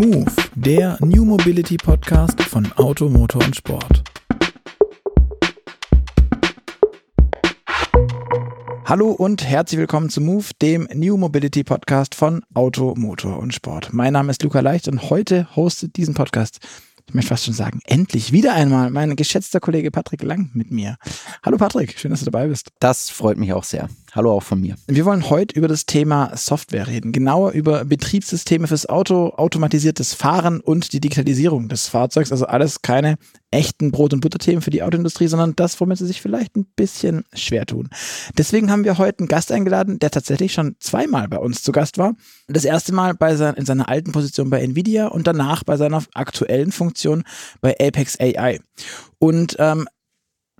Move, der New Mobility Podcast von Auto, Motor und Sport. Hallo und herzlich willkommen zu Move, dem New Mobility Podcast von Auto, Motor und Sport. Mein Name ist Luca Leicht und heute hostet diesen Podcast ich möchte fast schon sagen, endlich wieder einmal mein geschätzter Kollege Patrick Lang mit mir. Hallo Patrick, schön, dass du dabei bist. Das freut mich auch sehr. Hallo auch von mir. Wir wollen heute über das Thema Software reden, genauer über Betriebssysteme fürs Auto, automatisiertes Fahren und die Digitalisierung des Fahrzeugs. Also alles keine echten Brot- und Butterthemen für die Autoindustrie, sondern das, womit sie sich vielleicht ein bisschen schwer tun. Deswegen haben wir heute einen Gast eingeladen, der tatsächlich schon zweimal bei uns zu Gast war. Das erste Mal bei sein, in seiner alten Position bei Nvidia und danach bei seiner aktuellen Funktion bei Apex AI. Und ähm,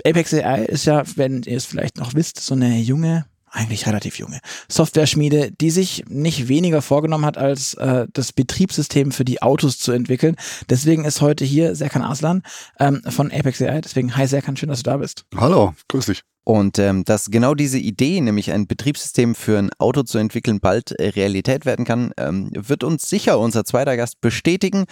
Apex AI ist ja, wenn ihr es vielleicht noch wisst, so eine junge eigentlich relativ junge Software-Schmiede, die sich nicht weniger vorgenommen hat, als äh, das Betriebssystem für die Autos zu entwickeln. Deswegen ist heute hier Serkan Aslan ähm, von Apex AI. Deswegen, hi Serkan, schön, dass du da bist. Hallo, grüß dich. Und ähm, dass genau diese Idee, nämlich ein Betriebssystem für ein Auto zu entwickeln, bald äh, Realität werden kann, ähm, wird uns sicher unser zweiter Gast bestätigen.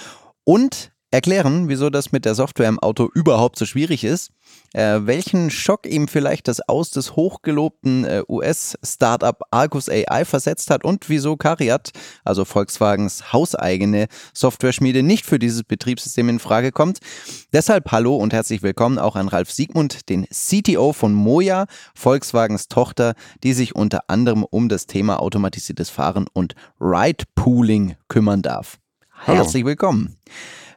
Und erklären, wieso das mit der Software im Auto überhaupt so schwierig ist, äh, welchen Schock ihm vielleicht das Aus des hochgelobten äh, US-Startup Argus AI versetzt hat und wieso Cariat, also Volkswagens hauseigene Software-Schmiede, nicht für dieses Betriebssystem in Frage kommt. Deshalb hallo und herzlich willkommen auch an Ralf Siegmund, den CTO von Moja, Volkswagens Tochter, die sich unter anderem um das Thema automatisiertes Fahren und Ride-Pooling kümmern darf. Herzlich willkommen.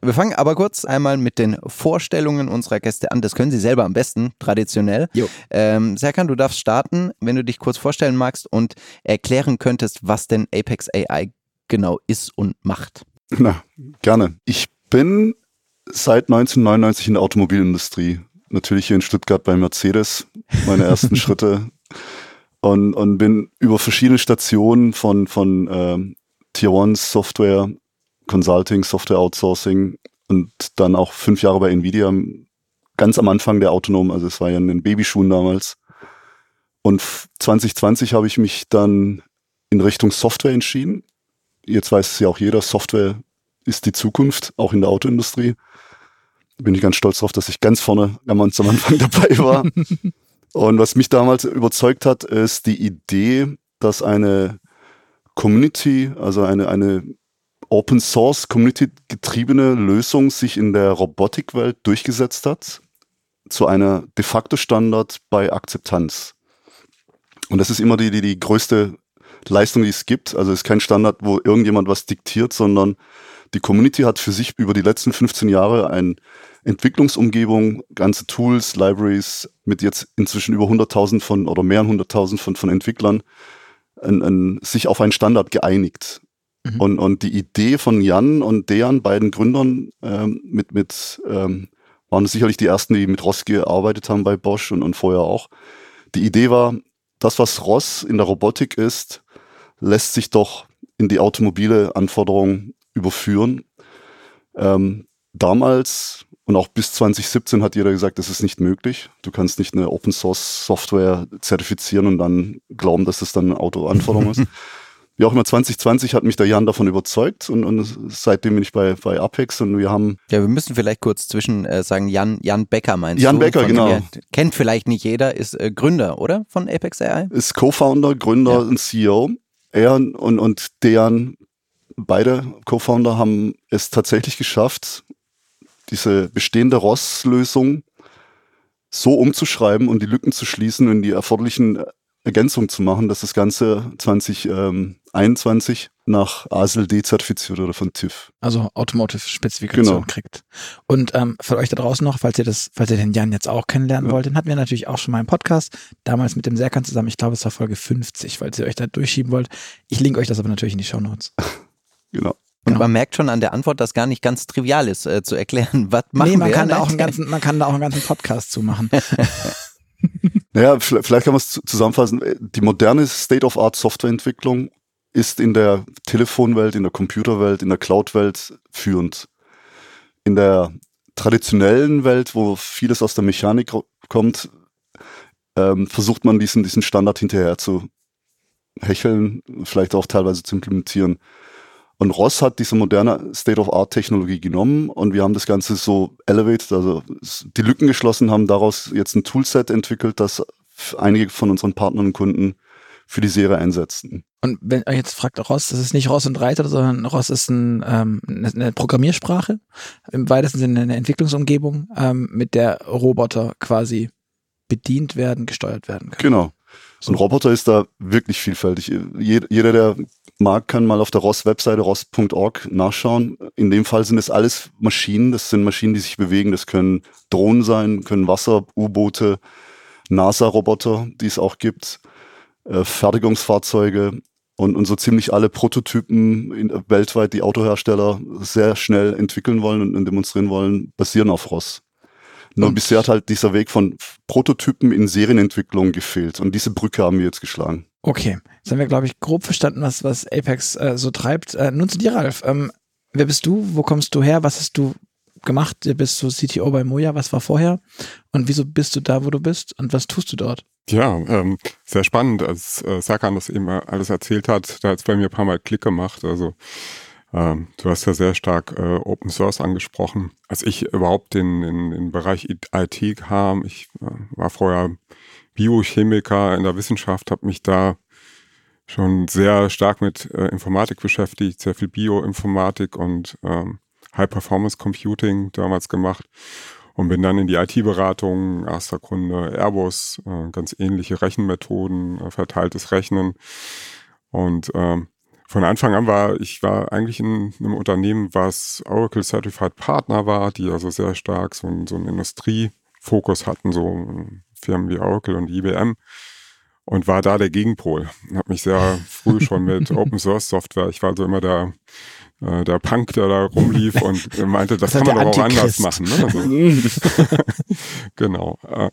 Wir fangen aber kurz einmal mit den Vorstellungen unserer Gäste an. Das können Sie selber am besten, traditionell. Jo. Ähm, Serkan, du darfst starten, wenn du dich kurz vorstellen magst und erklären könntest, was denn Apex AI genau ist und macht. Na, gerne. Ich bin seit 1999 in der Automobilindustrie. Natürlich hier in Stuttgart bei Mercedes, meine ersten Schritte. Und, und bin über verschiedene Stationen von, von ähm, Tier 1 Software Consulting, Software Outsourcing und dann auch fünf Jahre bei Nvidia, ganz am Anfang der Autonom, also es war ja in den Babyschuhen damals. Und 2020 habe ich mich dann in Richtung Software entschieden. Jetzt weiß es ja auch jeder, Software ist die Zukunft, auch in der Autoindustrie. Da bin ich ganz stolz darauf, dass ich ganz vorne ganz am Anfang dabei war. Und was mich damals überzeugt hat, ist die Idee, dass eine Community, also eine, eine Open Source Community getriebene Lösung sich in der Robotikwelt durchgesetzt hat zu einer de facto Standard bei Akzeptanz. Und das ist immer die, die, die größte Leistung, die es gibt. Also es ist kein Standard, wo irgendjemand was diktiert, sondern die Community hat für sich über die letzten 15 Jahre eine Entwicklungsumgebung, ganze Tools, Libraries mit jetzt inzwischen über 100.000 von oder mehr als 100.000 von, von Entwicklern ein, ein, sich auf einen Standard geeinigt. Mhm. Und, und die Idee von Jan und Dejan, beiden Gründern, ähm, mit, mit ähm, waren sicherlich die ersten, die mit Ross gearbeitet haben bei Bosch und, und vorher auch. Die Idee war, das, was Ross in der Robotik ist, lässt sich doch in die automobile Anforderung überführen. Ähm, damals und auch bis 2017 hat jeder gesagt, das ist nicht möglich. Du kannst nicht eine Open Source Software zertifizieren und dann glauben, dass es dann eine Autoanforderung ist. Wie auch immer 2020 hat mich der Jan davon überzeugt und, und seitdem bin ich bei, bei Apex und wir haben. Ja, wir müssen vielleicht kurz zwischen äh, sagen, Jan, Jan Becker meinst Jan du? Becker, genau. Dem, kennt vielleicht nicht jeder, ist äh, Gründer, oder? Von Apex AI? Ist Co-Founder, Gründer ja. und CEO. Er und, und Dejan, beide Co-Founder haben es tatsächlich geschafft, diese bestehende ROS-Lösung so umzuschreiben und die Lücken zu schließen und die erforderlichen Ergänzungen zu machen, dass das Ganze 20 ähm, 21 nach ASLD zertifiziert oder von TÜV. Also Automotive-Spezifikation genau. kriegt. Und ähm, für euch da draußen noch, falls ihr das, falls ihr den Jan jetzt auch kennenlernen ja. wollt, den hatten wir natürlich auch schon mal im Podcast, damals mit dem Serkan zusammen, ich glaube es war Folge 50, falls ihr euch da durchschieben wollt. Ich link euch das aber natürlich in die Show Notes. genau. Und genau. man merkt schon an der Antwort, dass gar nicht ganz trivial ist, äh, zu erklären, was machen nee, man wir. Kann da auch einen ganzen, man kann da auch einen ganzen Podcast zu machen. naja, vielleicht kann man es zusammenfassen. Die moderne State-of-Art-Softwareentwicklung ist in der Telefonwelt, in der Computerwelt, in der Cloud-Welt führend. In der traditionellen Welt, wo vieles aus der Mechanik kommt, ähm, versucht man diesen, diesen Standard hinterher zu hecheln, vielleicht auch teilweise zu implementieren. Und Ross hat diese moderne State-of-Art-Technologie genommen und wir haben das Ganze so elevated, also die Lücken geschlossen, haben daraus jetzt ein Toolset entwickelt, das einige von unseren Partnern und Kunden für die Serie einsetzen. Und wenn ihr jetzt fragt Ross, das ist nicht Ross und Reiter, sondern Ross ist ein, ähm, eine Programmiersprache, im weitesten Sinne eine Entwicklungsumgebung, ähm, mit der Roboter quasi bedient werden, gesteuert werden können. Genau. So ein Roboter ist da wirklich vielfältig. Jeder, der mag, kann mal auf der ROS-Webseite ross.org nachschauen. In dem Fall sind es alles Maschinen. Das sind Maschinen, die sich bewegen. Das können Drohnen sein, können Wasser, U-Boote, NASA-Roboter, die es auch gibt, äh, Fertigungsfahrzeuge und, und so ziemlich alle Prototypen in, weltweit, die Autohersteller sehr schnell entwickeln wollen und demonstrieren wollen, basieren auf ROS. Nur und bisher hat halt dieser Weg von Prototypen in Serienentwicklung gefehlt. Und diese Brücke haben wir jetzt geschlagen. Okay, jetzt haben wir, glaube ich, grob verstanden, was, was Apex äh, so treibt. Äh, nun zu dir, Ralf. Ähm, wer bist du? Wo kommst du her? Was hast du gemacht? Bist du CTO bei Moja? Was war vorher? Und wieso bist du da, wo du bist? Und was tust du dort? Ja, ähm, sehr spannend. Als äh, Serkan das eben alles erzählt hat, da hat es bei mir ein paar Mal Klick gemacht. Also ähm, du hast ja sehr stark äh, Open Source angesprochen. Als ich überhaupt in, in, in den Bereich IT kam, ich äh, war vorher Biochemiker in der Wissenschaft, habe mich da schon sehr stark mit äh, Informatik beschäftigt, sehr viel Bioinformatik und ähm, High Performance Computing damals gemacht und bin dann in die IT-Beratung, erster Kunde Airbus, äh, ganz ähnliche Rechenmethoden, äh, verteiltes Rechnen und ähm, von Anfang an war, ich war eigentlich in einem Unternehmen, was Oracle Certified Partner war, die also sehr stark so, so einen Industriefokus hatten, so Firmen wie Oracle und IBM und war da der Gegenpol. Habe mich sehr früh schon mit Open Source Software, ich war so immer der äh, der Punk, der da rumlief und meinte, das, das kann man doch auch anders machen. Ne? Also, genau. Äh,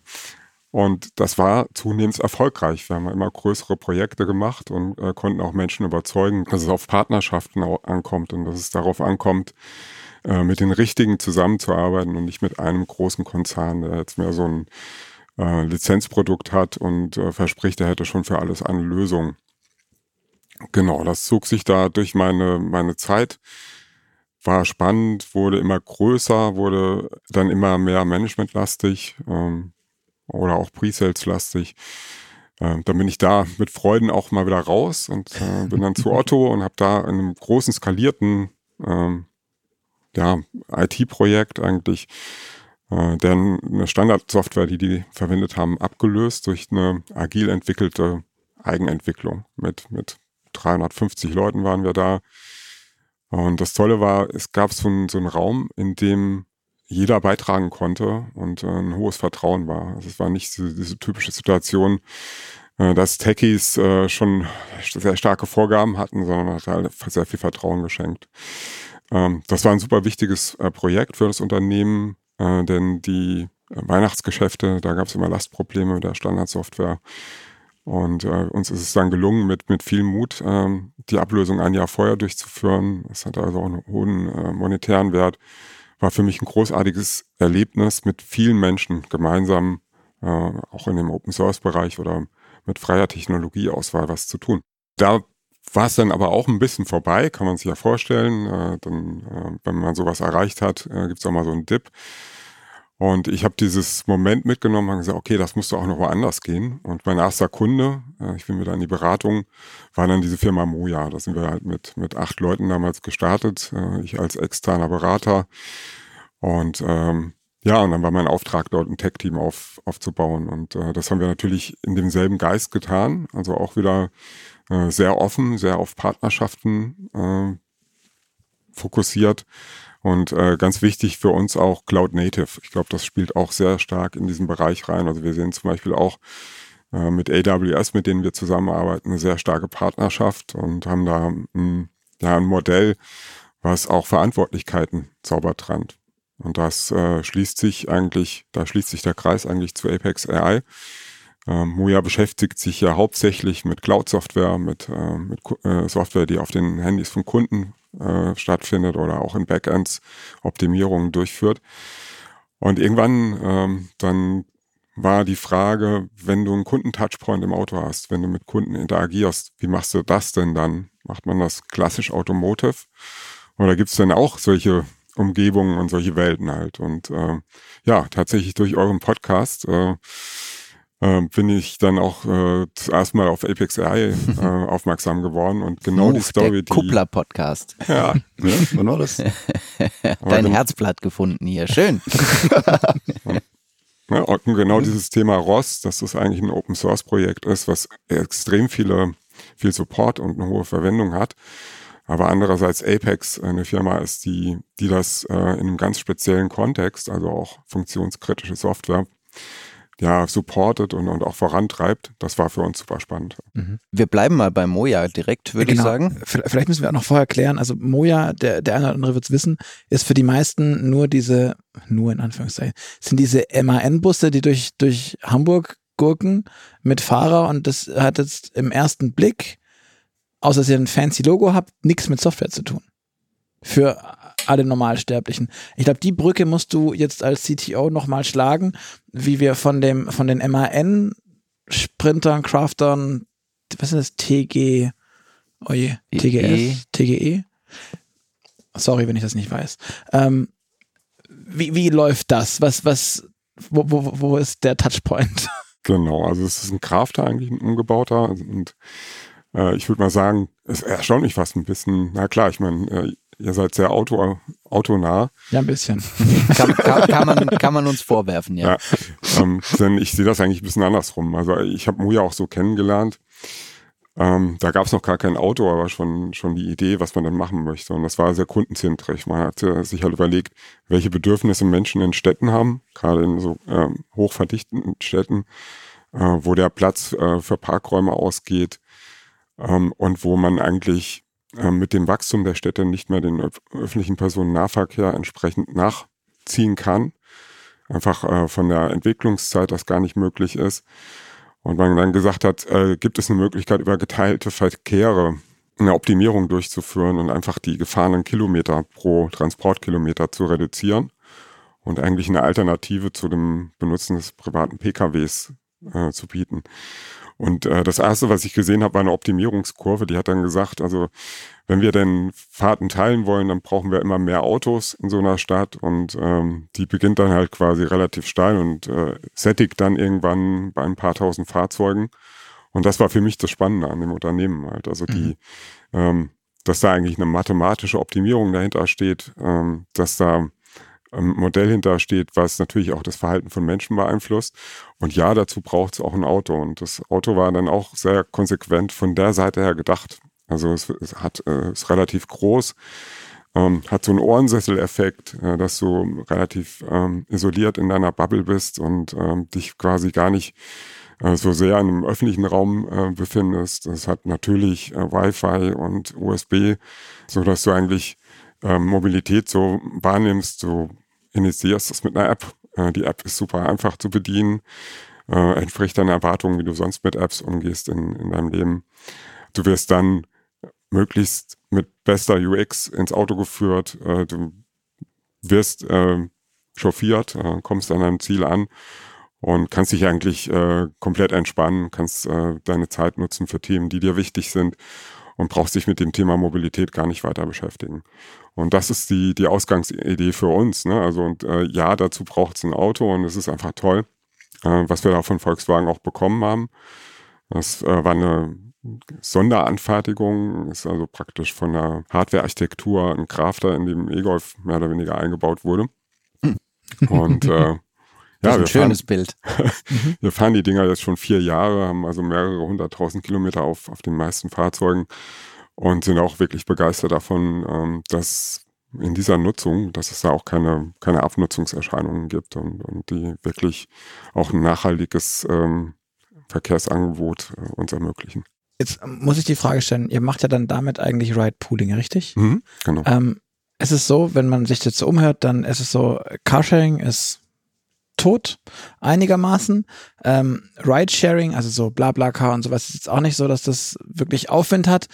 und das war zunehmend erfolgreich. Wir haben immer größere Projekte gemacht und äh, konnten auch Menschen überzeugen, dass es auf Partnerschaften ankommt und dass es darauf ankommt, äh, mit den Richtigen zusammenzuarbeiten und nicht mit einem großen Konzern, der jetzt mehr so ein äh, Lizenzprodukt hat und äh, verspricht, er hätte schon für alles eine Lösung. Genau, das zog sich da durch meine, meine Zeit war spannend, wurde immer größer, wurde dann immer mehr managementlastig. Ähm, oder auch Presales-lastig. Äh, dann bin ich da mit Freuden auch mal wieder raus und äh, bin dann zu Otto und habe da in einem großen skalierten ähm, ja, IT-Projekt eigentlich äh, denn eine Standardsoftware, die die verwendet haben, abgelöst durch eine agil entwickelte Eigenentwicklung. Mit, mit 350 Leuten waren wir da. Und das Tolle war, es gab so, ein, so einen Raum, in dem jeder beitragen konnte und äh, ein hohes Vertrauen war. Also es war nicht so, diese typische Situation, äh, dass Techies äh, schon sehr starke Vorgaben hatten, sondern hat halt sehr viel Vertrauen geschenkt. Ähm, das war ein super wichtiges Projekt für das Unternehmen, denn die Weihnachtsgeschäfte, da gab es immer Lastprobleme mit der Standardsoftware. Und äh, uns ist es dann gelungen, mit, mit viel Mut ähm, die Ablösung ein Jahr vorher durchzuführen. Es hat also auch einen hohen äh, monetären Wert war für mich ein großartiges Erlebnis, mit vielen Menschen gemeinsam, äh, auch in dem Open Source Bereich oder mit freier Technologieauswahl was zu tun. Da war es dann aber auch ein bisschen vorbei, kann man sich ja vorstellen. Äh, dann, äh, wenn man sowas erreicht hat, äh, gibt es auch mal so einen Dip. Und ich habe dieses Moment mitgenommen und gesagt, okay, das musste auch noch woanders gehen. Und mein erster Kunde, äh, ich bin wieder in die Beratung, war dann diese Firma Moja. Da sind wir halt mit, mit acht Leuten damals gestartet, äh, ich als externer Berater. Und ähm, ja, und dann war mein Auftrag, dort ein Tech-Team auf, aufzubauen. Und äh, das haben wir natürlich in demselben Geist getan. Also auch wieder äh, sehr offen, sehr auf Partnerschaften äh, fokussiert und äh, ganz wichtig für uns auch Cloud Native. Ich glaube, das spielt auch sehr stark in diesen Bereich rein. Also wir sehen zum Beispiel auch äh, mit AWS, mit denen wir zusammenarbeiten, eine sehr starke Partnerschaft und haben da ein, ja, ein Modell, was auch Verantwortlichkeiten sauber trennt. Und das äh, schließt sich eigentlich, da schließt sich der Kreis eigentlich zu Apex AI. Ähm, Moja beschäftigt sich ja hauptsächlich mit Cloud-Software, mit, äh, mit äh, Software, die auf den Handys von Kunden äh, stattfindet oder auch in Backends Optimierungen durchführt. Und irgendwann ähm, dann war die Frage, wenn du einen Kunden-Touchpoint im Auto hast, wenn du mit Kunden interagierst, wie machst du das denn dann? Macht man das klassisch Automotive? Oder gibt es denn auch solche Umgebungen und solche Welten halt? Und äh, ja, tatsächlich durch euren Podcast äh, äh, bin ich dann auch äh, zuerst mal auf Apex AI äh, aufmerksam geworden und genau Fluch die Story, der die Kuppler Podcast. ja, Ja, wann war das? Dein gen- Herzblatt gefunden hier. Schön. Ja, und genau dieses Thema ROS, dass das eigentlich ein Open Source Projekt ist, was extrem viele, viel Support und eine hohe Verwendung hat. Aber andererseits Apex eine Firma ist, die, die das äh, in einem ganz speziellen Kontext, also auch funktionskritische Software, ja, supportet und, und auch vorantreibt. Das war für uns super spannend. Wir bleiben mal bei Moja direkt, würde ich Genau. sagen. V- Vielleicht müssen wir auch noch vorher klären, also Moja, der, der eine oder andere wird es wissen, ist für die meisten nur diese, nur in Anführungszeichen, sind diese MAN-Busse, die durch, durch Hamburg gurken mit Fahrer und das hat jetzt im ersten Blick, außer dass ihr ein fancy Logo habt, nichts mit Software zu tun. Für alle Normalsterblichen. Ich glaube, die Brücke musst du jetzt als CTO nochmal schlagen, wie wir von dem, von den MAN Sprintern, Craftern, was ist das, TG, oh je, E. TGS, TGE? Sorry, wenn ich das nicht weiß. Ähm, wie, wie läuft das? Was, was, wo, wo, wo ist der Touchpoint? Genau, also es ist ein Crafter eigentlich, ein umgebauter. Und äh, ich würde mal sagen, es erstaunt mich fast ein bisschen. Na klar, ich meine, äh, ihr seid sehr auto, autonah. Ja, ein bisschen. Kann, kann, kann, man, kann man uns vorwerfen, ja. Ja. ähm, denn ich sehe das eigentlich ein bisschen andersrum. Also ich habe Muja auch so kennengelernt. Ähm, da gab es noch gar kein Auto, aber schon, schon die Idee, was man dann machen möchte. Und das war sehr kundenzentrisch. Man hat äh, sich halt überlegt, welche Bedürfnisse Menschen in Städten haben, gerade in so ähm, hochverdichteten Städten, äh, wo der Platz äh, für Parkräume ausgeht ähm, und wo man eigentlich äh, mit dem Wachstum der Städte nicht mehr den öf öffentlichen Personennahverkehr entsprechend nachziehen kann einfach äh, von der Entwicklungszeit das gar nicht möglich ist. Und man dann gesagt hat, äh, gibt es eine Möglichkeit, über geteilte Verkehre eine Optimierung durchzuführen und einfach die gefahrenen Kilometer pro Transportkilometer zu reduzieren und eigentlich eine Alternative zu dem Benutzen des privaten PKWs zu bieten. Und äh, das erste, was ich gesehen habe, war eine Optimierungskurve. Die hat dann gesagt, also wenn wir denn Fahrten teilen wollen, dann brauchen wir immer mehr Autos in so einer Stadt und ähm, die beginnt dann halt quasi relativ steil und äh, sättigt dann irgendwann bei ein paar tausend Fahrzeugen. Und das war für mich das Spannende an dem Unternehmen halt. Also die, ähm, dass da eigentlich eine mathematische Optimierung dahinter steht, ähm, dass da Modell hintersteht, was natürlich auch das Verhalten von Menschen beeinflusst. Und ja, dazu braucht es auch ein Auto. Und das Auto war dann auch sehr konsequent von der Seite her gedacht. Also es, es hat, äh, ist relativ groß, ähm, hat so einen Ohrensessel-Effekt, äh, dass du relativ ähm, isoliert in deiner Bubble bist und ähm, dich quasi gar nicht äh, so sehr in einem öffentlichen Raum äh, befindest. Es hat natürlich äh, Wi-Fi und USB, so dass du eigentlich ähm, Mobilität so wahrnimmst, du initiierst das mit einer App. Äh, die App ist super einfach zu bedienen, äh, entspricht deinen Erwartungen, wie du sonst mit Apps umgehst in, in deinem Leben. Du wirst dann möglichst mit bester UX ins Auto geführt, äh, du wirst chauffiert, kommst an deinem Ziel an und kannst dich eigentlich komplett entspannen, kannst deine Zeit nutzen für Themen, die dir wichtig sind und brauchst dich mit dem Thema Mobilität gar nicht weiter beschäftigen. Und das ist die, die Ausgangsidee für uns. Ne? Also und äh, ja, dazu braucht es ein Auto und es ist einfach toll, äh, was wir da von Volkswagen auch bekommen haben. Das äh, war eine Sonderanfertigung, ist also praktisch von der Hardware-Architektur ein Crafter in dem E-Golf mehr oder weniger eingebaut wurde. Und äh, Das ja, ist ein wir fahren, schönes Bild. wir fahren die Dinger jetzt schon vier Jahre, haben also mehrere hunderttausend Kilometer auf, auf den meisten Fahrzeugen und sind auch wirklich begeistert davon, ähm, dass in dieser Nutzung, dass es da auch keine, keine Abnutzungserscheinungen gibt und, und die wirklich auch ein nachhaltiges ähm, Verkehrsangebot äh, uns ermöglichen. Jetzt muss ich die Frage stellen, ihr macht ja dann damit eigentlich Ride-Pooling, richtig? Mhm, genau. Ähm, es ist so, wenn man sich jetzt so umhört, dann ist es so, Carsharing ist tot, einigermaßen. Ähm, Ridesharing, also so Blablacar und sowas, ist jetzt auch nicht so, dass das wirklich Aufwind hat.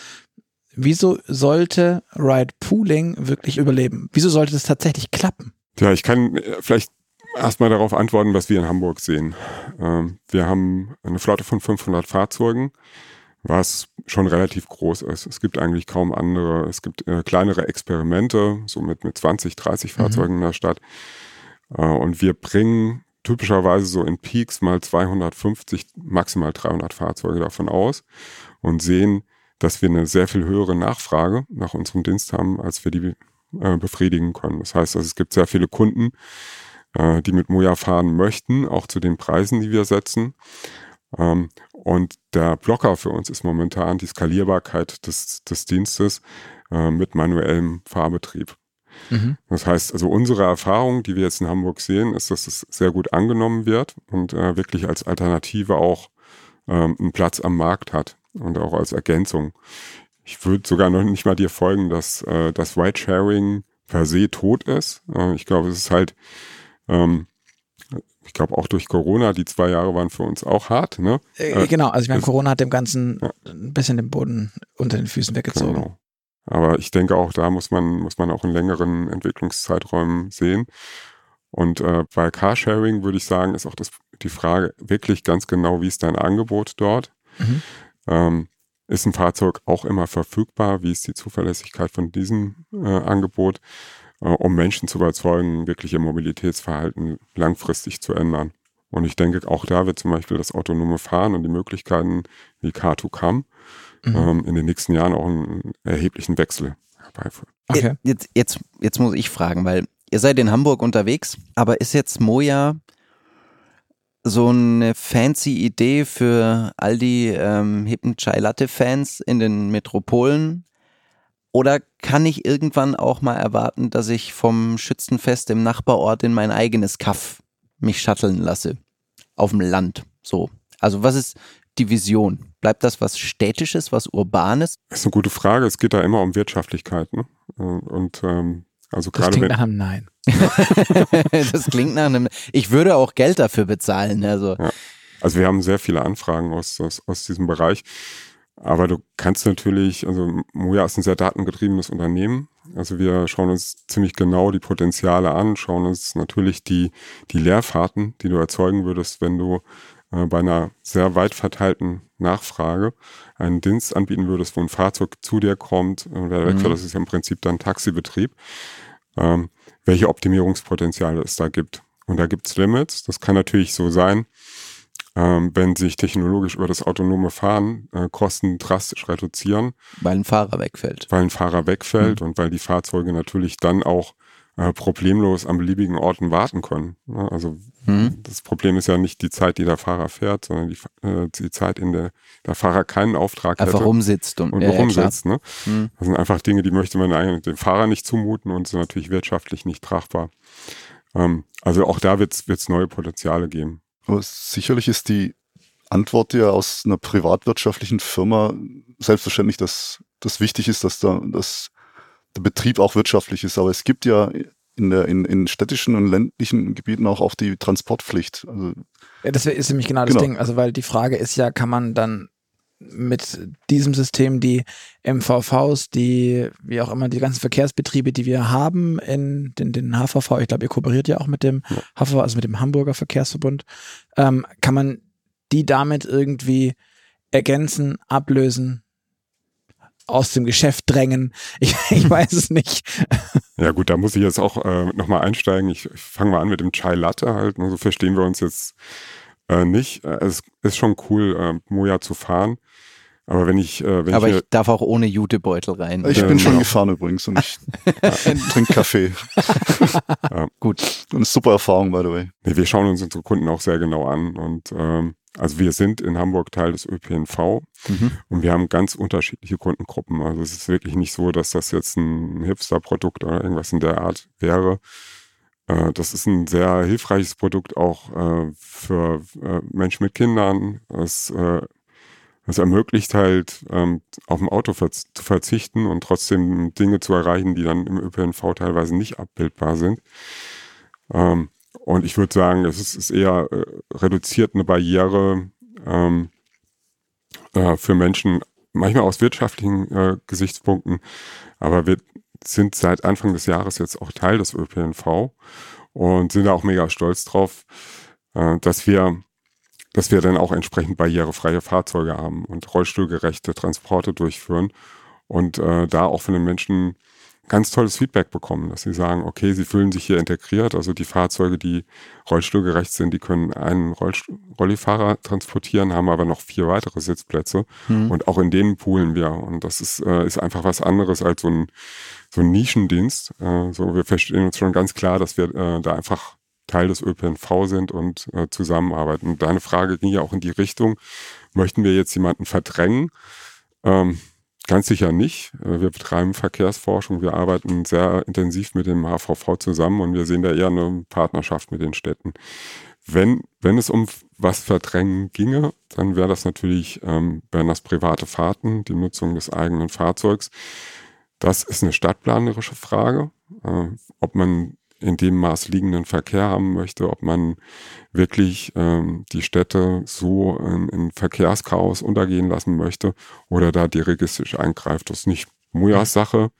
Wieso sollte Ride Pooling wirklich überleben? Wieso sollte das tatsächlich klappen? Ja, ich kann äh, vielleicht erstmal darauf antworten, was wir in Hamburg sehen. Ähm, wir haben eine Flotte von 500 Fahrzeugen, was schon relativ groß ist. Es gibt eigentlich kaum andere. Es gibt äh, kleinere Experimente, so mit, mit 20, 30 mhm. Fahrzeugen mhm. in der Stadt. Äh, und wir bringen typischerweise so in Peaks mal 250, maximal 300 Fahrzeuge davon aus und sehen, dass wir eine sehr viel höhere Nachfrage nach unserem Dienst haben, als wir die äh, befriedigen können. Das heißt, also es gibt sehr viele Kunden, äh, die mit Moja fahren möchten, auch zu den Preisen, die wir setzen. Ähm, und der Blocker für uns ist momentan die Skalierbarkeit des, des Dienstes mit manuellem Fahrbetrieb. Mhm. Das heißt, also unsere Erfahrung, die wir jetzt in Hamburg sehen, ist, dass es sehr gut angenommen wird und äh, wirklich als Alternative auch ähm, einen Platz am Markt hat und auch als Ergänzung. Ich würde sogar noch nicht mal dir folgen, dass äh, das Ride-Sharing per se tot ist. Äh, ich glaube, es ist halt ähm, ich glaube auch durch Corona, die zwei Jahre waren für uns auch hart. Ne? Äh, genau, also ich meine, Corona hat dem Ganzen ja. ein bisschen den Boden unter den Füßen weggezogen. Genau. Aber ich denke auch, da muss man, muss man auch in längeren Entwicklungszeiträumen sehen. Und äh, bei Carsharing würde ich sagen, ist auch das, die Frage wirklich ganz genau, wie ist dein Angebot dort? Mhm. Ähm, ist ein Fahrzeug auch immer verfügbar? Wie ist die Zuverlässigkeit von diesem äh, Angebot? Äh, um Menschen zu überzeugen, wirklich ihr Mobilitätsverhalten langfristig zu ändern. Und ich denke, auch da wird zum Beispiel das autonome Fahren und die Möglichkeiten wie Car2Come mhm. ähm, in den nächsten Jahren auch einen erheblichen Wechsel herbeiführen. Okay. Jetzt, jetzt, jetzt muss ich fragen, weil ihr seid in Hamburg unterwegs, aber ist jetzt Moja so eine fancy Idee für all die ähm, hippen Chai Latte Fans in den Metropolen? Oder kann ich irgendwann auch mal erwarten, dass ich vom Schützenfest im Nachbarort in mein eigenes Kaff mich shutteln lasse? Auf dem Land, so. Also was ist die Vision? Bleibt das was Städtisches, was Urbanes? Das ist eine gute Frage. Es geht da immer um Wirtschaftlichkeit. Ne? Und ähm, also das klingt nach einem Nein. das klingt nach einem. Ich würde auch Geld dafür bezahlen. Also, ja. also wir haben sehr viele Anfragen aus, aus, aus diesem Bereich. Aber du kannst natürlich, also Moja ist ein sehr datengetriebenes Unternehmen. Also wir schauen uns ziemlich genau die Potenziale an, schauen uns natürlich die, die Leerfahrten, die du erzeugen würdest, wenn du äh, bei einer sehr weit verteilten Nachfrage einen Dienst anbieten würdest, wo ein Fahrzeug zu dir kommt, äh, wegfährt, mhm. das ist ja im Prinzip dann Taxibetrieb, ähm, welche Optimierungspotenziale es da gibt. Und da gibt's Limits. Das kann natürlich so sein, ähm, wenn sich technologisch über das autonome Fahren äh, Kosten drastisch reduzieren. Weil ein Fahrer wegfällt. Weil ein Fahrer wegfällt mhm. und weil die Fahrzeuge natürlich dann auch äh, problemlos an beliebigen Orten warten können. Ne? Also mhm. das Problem ist ja nicht die Zeit, die der Fahrer fährt, sondern die, äh, die Zeit, in der der Fahrer keinen Auftrag einfach hätte. rumsitzt und, und ja, rumsitzt. Ja, ne? Mhm. Das sind einfach Dinge, die möchte man eigentlich dem Fahrer nicht zumuten und sind natürlich wirtschaftlich nicht tragbar. Ähm, also auch da wird es neue Potenziale geben. Aber sicherlich ist die Antwort ja aus einer privatwirtschaftlichen Firma selbstverständlich, dass das wichtig ist, dass, da, dass der Betrieb auch wirtschaftlich ist. Aber es gibt ja in, der, in, in städtischen und ländlichen Gebieten auch, auch die Transportpflicht. Also, ja, das ist nämlich genau das genau. Ding. Also, weil die Frage ist ja, kann man dann mit diesem System die MVVs, die, wie auch immer, die ganzen Verkehrsbetriebe, die wir haben in den, den HVV, ich glaube, ihr kooperiert ja auch mit dem ja. HVV, also mit dem Hamburger Verkehrsverbund, ähm, kann man die damit irgendwie ergänzen, ablösen, aus dem Geschäft drängen. Ich, ich weiß es nicht. Ja gut, da muss ich jetzt auch äh, nochmal einsteigen. Ich, ich fange mal an mit dem Chai Latte halt. So verstehen wir uns jetzt äh, nicht. Äh, es ist schon cool, äh, Moja zu fahren. Aber wenn ich, äh, wenn Aber ich, ich darf auch ohne Jutebeutel rein. Ich bin schon genau. gefahren übrigens und ich trinke Kaffee. ja. Gut. Und eine super Erfahrung, by the way. Nee, wir schauen uns unsere Kunden auch sehr genau an und ähm, also wir sind in Hamburg Teil des ÖPNV mhm. und wir haben ganz unterschiedliche Kundengruppen. Also es ist wirklich nicht so, dass das jetzt ein Hipster-Produkt oder irgendwas in der Art wäre. Äh, das ist ein sehr hilfreiches Produkt auch äh, für äh, Menschen mit Kindern. Es äh, es ermöglicht halt, ähm, auf dem Auto verz zu verzichten und trotzdem Dinge zu erreichen, die dann im ÖPNV teilweise nicht abbildbar sind. Ähm, und ich würde sagen, es ist, ist eher äh, reduziert eine Barriere ähm, äh, für Menschen, manchmal aus wirtschaftlichen äh, Gesichtspunkten, aber wir sind seit Anfang des Jahres jetzt auch Teil des ÖPNV und sind da auch mega stolz drauf, äh, dass wir dass wir dann auch entsprechend barrierefreie Fahrzeuge haben und rollstuhlgerechte Transporte durchführen und äh, da auch von den Menschen ganz tolles Feedback bekommen, dass sie sagen, okay, sie fühlen sich hier integriert. Also die Fahrzeuge, die rollstuhlgerecht sind, die können einen Rollstuhl Rollifahrer transportieren, haben aber noch vier weitere Sitzplätze. Mhm. Und auch in denen poolen wir. Und das ist, äh, ist einfach was anderes als so ein, so ein Nischendienst. Äh, so, wir verstehen uns schon ganz klar, dass wir äh, da einfach Teil des ÖPNV sind und äh, zusammenarbeiten. Und deine Frage ging ja auch in die Richtung, möchten wir jetzt jemanden verdrängen? Ähm, Ganz sicher nicht. Äh, wir betreiben Verkehrsforschung, wir arbeiten sehr intensiv mit dem HVV zusammen und wir sehen da eher eine Partnerschaft mit den Städten. Wenn, wenn es um was verdrängen ginge, dann wäre das natürlich, ähm, wären das private Fahrten, die Nutzung des eigenen Fahrzeugs. Das ist eine stadtplanerische Frage, äh, ob man in dem Maß liegenden Verkehr haben möchte, ob man wirklich ähm, die Städte so in, in Verkehrschaos untergehen lassen möchte oder da dirigistisch eingreift. Das ist nicht Mujas Sache,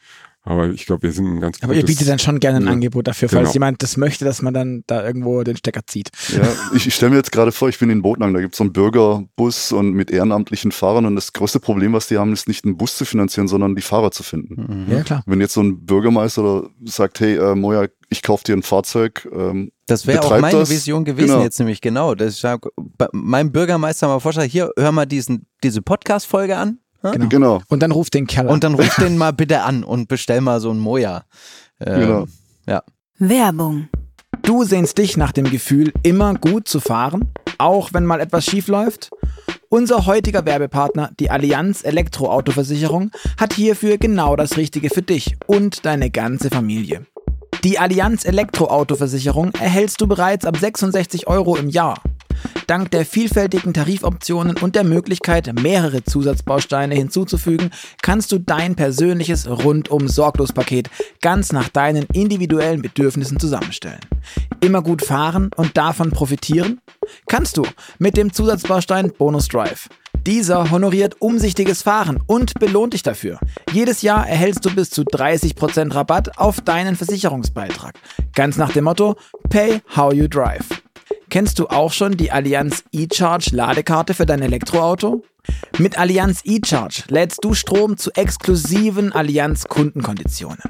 aber ich glaube, wir sind ein ganz Aber ihr bietet dann schon gerne ein ja, Angebot dafür, falls genau. jemand das möchte, dass man dann da irgendwo den Stecker zieht. Ja, ich, ich stelle mir jetzt gerade vor, ich bin in Botlang, da gibt es so einen Bürgerbus und mit ehrenamtlichen Fahrern und das größte Problem, was die haben, ist nicht einen Bus zu finanzieren, sondern die Fahrer zu finden. Mhm. Ja, klar. Wenn jetzt so ein Bürgermeister sagt, hey, äh, Moja, ich kaufe dir ein Fahrzeug. Ähm, das wäre auch meine das. Vision gewesen genau. jetzt nämlich genau. Das ich meinem Bürgermeister mal vorschlagen, hier, hör mal diesen, diese Podcast-Folge an Genau. genau. Und dann ruf den Kerl an. Und dann ruf den mal bitte an und bestell mal so ein Moja. Ähm, genau. Ja. Werbung. Du sehnst dich nach dem Gefühl, immer gut zu fahren, auch wenn mal etwas schief läuft? Unser heutiger Werbepartner, die Allianz Elektroautoversicherung, hat hierfür genau das Richtige für dich und deine ganze Familie. Die Allianz Elektroautoversicherung erhältst du bereits ab 66 Euro im Jahr. Dank der vielfältigen Tarifoptionen und der Möglichkeit, mehrere Zusatzbausteine hinzuzufügen, kannst du dein persönliches Rundum-Sorglos-Paket ganz nach deinen individuellen Bedürfnissen zusammenstellen. Immer gut fahren und davon profitieren? Kannst du mit dem Zusatzbaustein Bonus Drive. Dieser honoriert umsichtiges Fahren und belohnt dich dafür. Jedes Jahr erhältst du bis zu 30% Rabatt auf deinen Versicherungsbeitrag. Ganz nach dem Motto Pay How You Drive. Kennst du auch schon die Allianz eCharge Ladekarte für dein Elektroauto? Mit Allianz eCharge lädst du Strom zu exklusiven Allianz Kundenkonditionen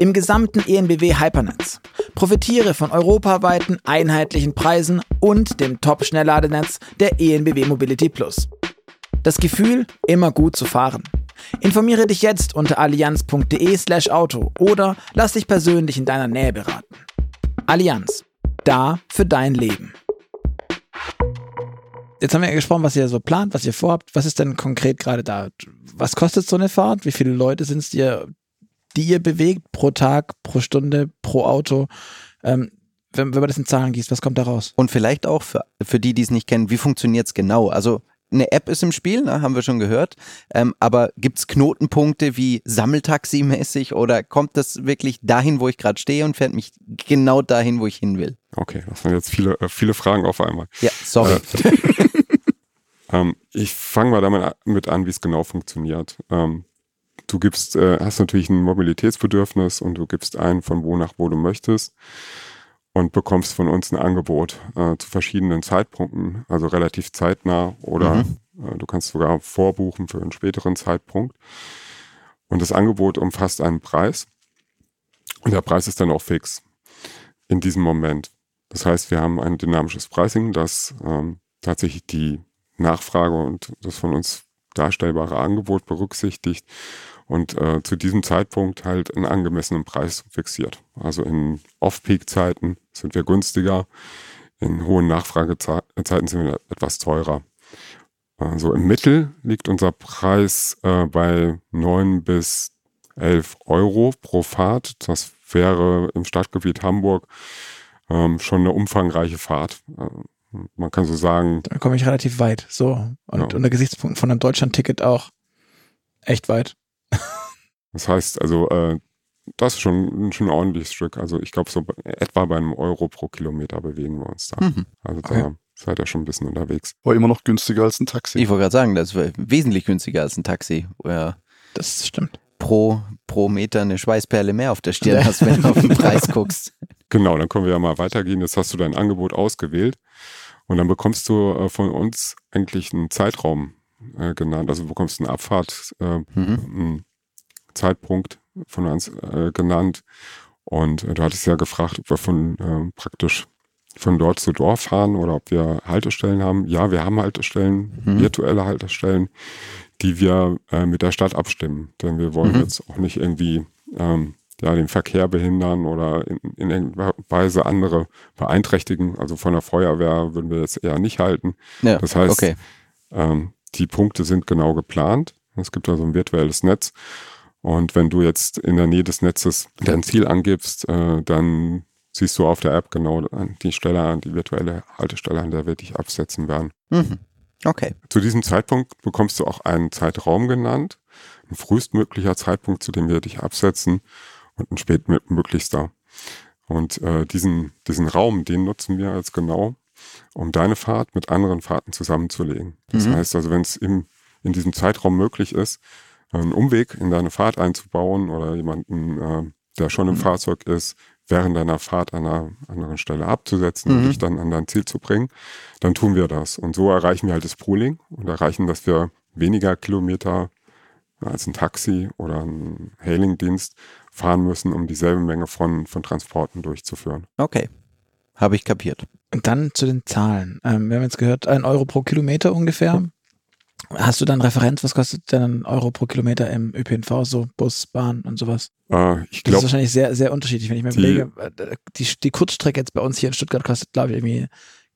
im gesamten ENBW Hypernetz. Profitiere von europaweiten einheitlichen Preisen und dem Top-Schnellladenetz der ENBW Mobility Plus. Das Gefühl, immer gut zu fahren. Informiere dich jetzt unter allianz.de/auto oder lass dich persönlich in deiner Nähe beraten. Allianz, da für dein Leben. Jetzt haben wir ja gesprochen, was ihr so plant, was ihr vorhabt. Was ist denn konkret gerade da? Was kostet so eine Fahrt? Wie viele Leute sind es, die, die ihr bewegt pro Tag, pro Stunde, pro Auto? Ähm, wenn, wenn man das in Zahlen gießt, was kommt da raus? Und vielleicht auch für, für die, die es nicht kennen, wie funktioniert es genau? Also eine App ist im Spiel, ne, haben wir schon gehört. Ähm, aber gibt es Knotenpunkte wie Sammeltaxi-mäßig oder kommt das wirklich dahin, wo ich gerade stehe und fährt mich genau dahin, wo ich hin will? Okay, das sind jetzt viele, äh, viele Fragen auf einmal. Ja, sorry. Äh, ähm, ich fange mal damit an, wie es genau funktioniert. Ähm, du gibst, äh, hast natürlich ein Mobilitätsbedürfnis und du gibst ein, von wo nach wo du möchtest und bekommst von uns ein Angebot äh, zu verschiedenen Zeitpunkten, also relativ zeitnah oder mhm. äh, du kannst sogar vorbuchen für einen späteren Zeitpunkt. Und das Angebot umfasst einen Preis und der Preis ist dann auch fix in diesem Moment. Das heißt, wir haben ein dynamisches Pricing, das ähm, tatsächlich die Nachfrage und das von uns darstellbare Angebot berücksichtigt und äh, zu diesem Zeitpunkt halt einen angemessenen Preis fixiert. Also in Off-Peak-Zeiten sind wir günstiger, in hohen Nachfragezeiten sind wir etwas teurer. Also im Mittel liegt unser Preis äh, bei 9 bis 11 Euro pro Fahrt. Das wäre im Stadtgebiet Hamburg ähm, schon eine umfangreiche Fahrt. Äh, man kann so sagen. Da komme ich relativ weit. So. Und ja. unter Gesichtspunkten von einem Deutschland-Ticket auch echt weit. Das heißt also, äh, das ist schon, schon ein ordentliches Stück. Also ich glaube, so etwa bei einem Euro pro Kilometer bewegen wir uns da. Mhm. Also da okay. seid ihr schon ein bisschen unterwegs. War immer noch günstiger als ein Taxi. Ich wollte gerade sagen, das ist wesentlich günstiger als ein Taxi. Das stimmt. Pro, pro Meter eine Schweißperle mehr auf der Stirn hast, wenn du auf den Preis guckst. Genau, dann können wir ja mal weitergehen. Jetzt hast du dein Angebot ausgewählt und dann bekommst du äh, von uns eigentlich einen Zeitraum äh, genannt. Also du bekommst einen Abfahrt, äh, Mhm. einen Zeitpunkt von uns äh, genannt. Und äh, du hattest ja gefragt, ob wir von äh, praktisch von dort zu Dorf fahren oder ob wir Haltestellen haben. Ja, wir haben Haltestellen, Mhm. virtuelle Haltestellen, die wir äh, mit der Stadt abstimmen. Denn wir wollen Mhm. jetzt auch nicht irgendwie ähm, ja, den Verkehr behindern oder in, in irgendeiner Weise andere beeinträchtigen. Also von der Feuerwehr würden wir jetzt eher nicht halten. Ja, Das heißt, okay. ähm, die Punkte sind genau geplant. Es gibt also ein virtuelles Netz. Und wenn du jetzt in der Nähe des Netzes dein Ziel angibst, äh, dann siehst du auf der App genau an die Stelle an, die virtuelle Haltestelle, an der wir dich absetzen werden. Mhm. Okay. Zu diesem Zeitpunkt bekommst du auch einen Zeitraum genannt, ein frühestmöglicher Zeitpunkt, zu dem wir dich absetzen und ein spätmöglichster. Und äh, diesen, diesen Raum, den nutzen wir als genau, um deine Fahrt mit anderen Fahrten zusammenzulegen. Das Mhm. heißt also, wenn es in diesem Zeitraum möglich ist, einen Umweg in deine Fahrt einzubauen oder jemanden, äh, der schon im Mhm. Fahrzeug ist, während deiner Fahrt an einer anderen Stelle abzusetzen und Mhm. dich dann an dein Ziel zu bringen, dann tun wir das. Und so erreichen wir halt das Pooling und erreichen, dass wir weniger Kilometer als ein Taxi oder ein Hailing-Dienst fahren müssen, um dieselbe Menge von, von Transporten durchzuführen. Okay. Habe ich kapiert. Und dann zu den Zahlen. Ähm, wir haben jetzt gehört, ein Euro pro Kilometer ungefähr. Hast du dann Referenz? Was kostet denn ein Euro pro Kilometer im ÖPNV, so Bus, Bahn und sowas? Äh, ich Das ist wahrscheinlich sehr, sehr unterschiedlich, wenn ich mir die- überlege. äh, Die, die Kurzstrecke jetzt bei uns hier in Stuttgart kostet, glaube ich, irgendwie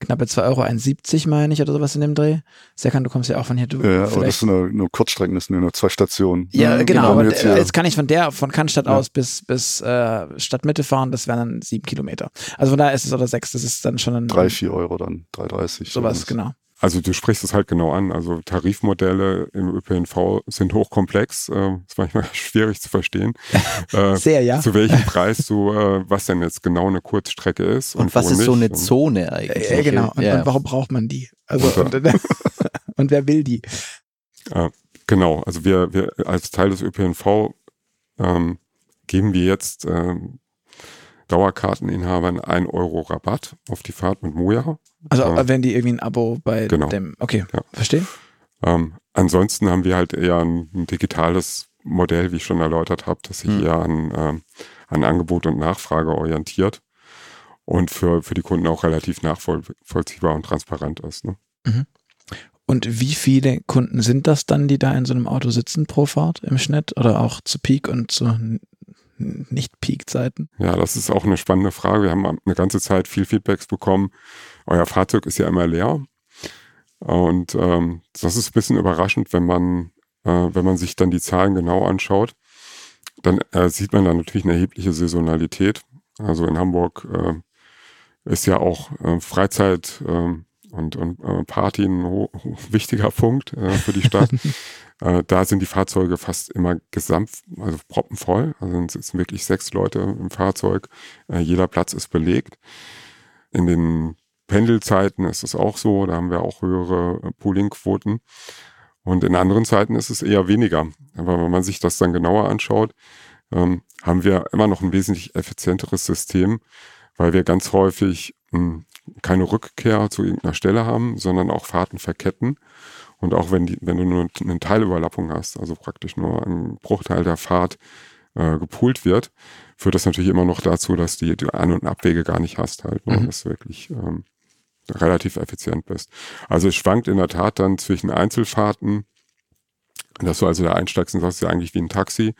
knappe 2,71 Euro, 1,70 meine ich, oder sowas in dem Dreh. Serkan, du kommst ja auch von hier. Du, Ja, aber das sind nur, nur Kurzstrecken, das sind nur zwei Stationen. ja, Mhm, genau. genau. aber Jetzt hier- jetzt kann ich von der, von Cannstatt Ja. aus bis, bis äh, Stadtmitte fahren, das wären dann sieben Kilometer. Also von daher ist es oder sechs, das ist dann schon ein Drei, vier Euro dann, 3,30. sowas, genau. Also du sprichst es halt genau an. Also Tarifmodelle im ÖPNV sind hochkomplex. Äh, ist manchmal schwierig zu verstehen. äh, Sehr, ja. Zu welchem Preis du, äh, was denn jetzt genau eine Kurzstrecke ist. Und, was wo ist so nicht. eine Und- Zone eigentlich? Ja, genau. Und, Ja. und warum braucht man die? Also Und, und, und wer will die? Genau, also wir, wir als Teil des ÖPNV ähm, geben wir jetzt ähm, Dauerkarteninhabern 1 Euro Rabatt auf die Fahrt mit Moja. Also Ja. wenn die irgendwie ein Abo bei Genau. dem, okay, Ja. verstehe. Ähm, ansonsten haben wir halt eher ein, ein digitales Modell, wie ich schon erläutert habe, das sich Hm. eher an, ähm, an Angebot und Nachfrage orientiert und für, für die Kunden auch relativ nachvollziehbar und transparent ist. Ne? Und wie viele Kunden sind das dann, die da in so einem Auto sitzen pro Fahrt im Schnitt oder auch zu Peak und zu Nicht-Peak-Zeiten? Ja, das ist auch eine spannende Frage. Wir haben eine ganze Zeit viel Feedbacks bekommen. Euer Fahrzeug ist ja immer leer. Und ähm, das ist ein bisschen überraschend, wenn man, äh, wenn man sich dann die Zahlen genau anschaut. Dann äh, sieht man da natürlich eine erhebliche Saisonalität. Also in Hamburg äh, ist ja auch äh, Freizeit äh, und, und äh, Party ein wichtiger Punkt äh, für die Stadt. Äh, da sind die Fahrzeuge fast immer gesamt, also proppenvoll. Also es sind wirklich sechs Leute im Fahrzeug. Äh, jeder Platz ist belegt. In den Pendelzeiten ist es auch so, da haben wir auch höhere äh, Poolingquoten. Und in anderen Zeiten ist es eher weniger. Aber wenn man sich das dann genauer anschaut, ähm, haben wir immer noch ein wesentlich effizienteres System, weil wir ganz häufig mh, keine Rückkehr zu irgendeiner Stelle haben, sondern auch Fahrten verketten. Und auch wenn, die, wenn du nur eine Teilüberlappung hast, also praktisch nur ein Bruchteil der Fahrt äh, gepoolt wird, führt das natürlich immer noch dazu, dass die, die An- und Abwege gar nicht hast halt. Ne? Mhm. Dass du wirklich ähm, relativ effizient bist. Also es schwankt in der Tat dann zwischen Einzelfahrten, dass du also da einsteigst und sagst ja eigentlich wie ein Taxi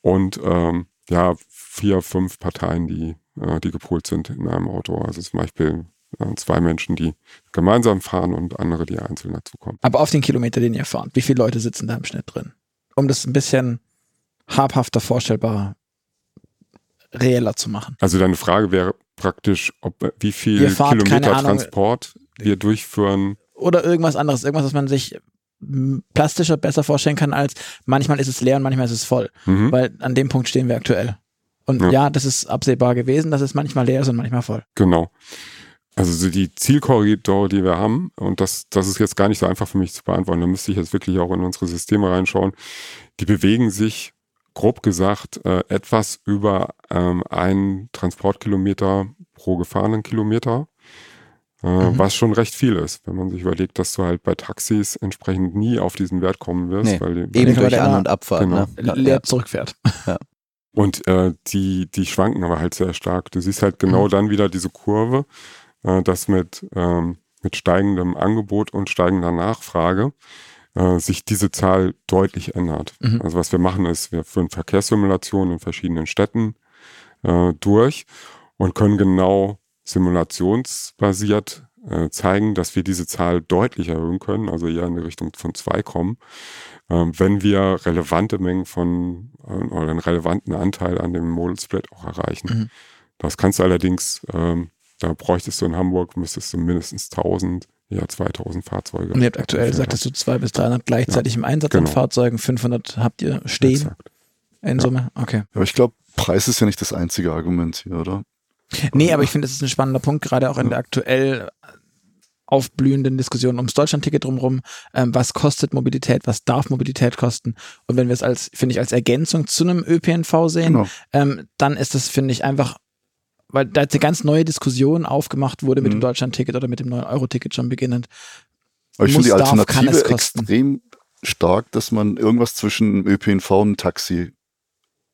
und ähm, ja, vier, fünf Parteien, die, äh, die gepoolt sind in einem Auto. Also zum Beispiel zwei Menschen, die gemeinsam fahren und andere, die einzeln dazukommen. Aber auf den Kilometer, den ihr fahrt, wie viele Leute sitzen da im Schnitt drin? Um das ein bisschen habhafter vorstellbar reeller zu machen. Also deine Frage wäre praktisch, ob wie viel Kilometer Ahnung, Transport wir durchführen. Oder irgendwas anderes, irgendwas, was man sich plastischer besser vorstellen kann, als manchmal ist es leer und manchmal ist es voll. Mhm. Weil an dem Punkt stehen wir aktuell. Und Ja. ja, das ist absehbar gewesen, dass es manchmal leer ist und manchmal voll. Genau. Also so die Zielkorridore, die wir haben, und das, das ist jetzt gar nicht so einfach für mich zu beantworten, da müsste ich jetzt wirklich auch in unsere Systeme reinschauen, die bewegen sich grob gesagt äh, etwas über ähm, einen Transportkilometer pro gefahrenen Kilometer. Äh, mhm. Was schon recht viel ist, wenn man sich überlegt, dass du halt bei Taxis entsprechend nie auf diesen Wert kommen wirst. Nee, weil die, eben durch An- und Abfahrt. Genau. Ne? Leer zurückfährt. Ja. Und äh, die, die schwanken aber halt sehr stark. Du siehst halt genau mhm. dann wieder diese Kurve, äh, dass mit, ähm, mit steigendem Angebot und steigender Nachfrage äh, sich diese Zahl deutlich ändert. Mhm. Also was wir machen ist, wir führen Verkehrssimulationen in verschiedenen Städten äh, durch und können genau simulationsbasiert äh, zeigen, dass wir diese Zahl deutlich erhöhen können, also eher in die Richtung von zwei kommen, ähm, wenn wir relevante Mengen von äh, oder einen relevanten Anteil an dem Modal Split auch erreichen. Mhm. Das kannst du allerdings, ähm, da bräuchtest du in Hamburg, müsstest du mindestens 1000, ja 2000 Fahrzeuge. Und ihr habt aktuell, sagtest du, 200 bis 300 gleichzeitig ja, im Einsatz genau. an Fahrzeugen, 500 habt ihr stehen Exakt. in ja. Summe? Okay. Aber ich glaube, Preis ist ja nicht das einzige Argument hier, oder? Nee, aber ich finde, das ist ein spannender Punkt, gerade auch in der aktuell aufblühenden Diskussion ums Deutschlandticket drumherum. Ähm, was kostet Mobilität? Was darf Mobilität kosten? Und wenn wir es als, finde ich, als Ergänzung zu einem ÖPNV sehen, genau. ähm, dann ist das, finde ich, einfach, weil da jetzt eine ganz neue Diskussion aufgemacht wurde mit mhm. dem Deutschlandticket oder mit dem neuen Euro-Ticket schon beginnend. Aber ich finde die Alternative darf, extrem stark, dass man irgendwas zwischen ÖPNV und Taxi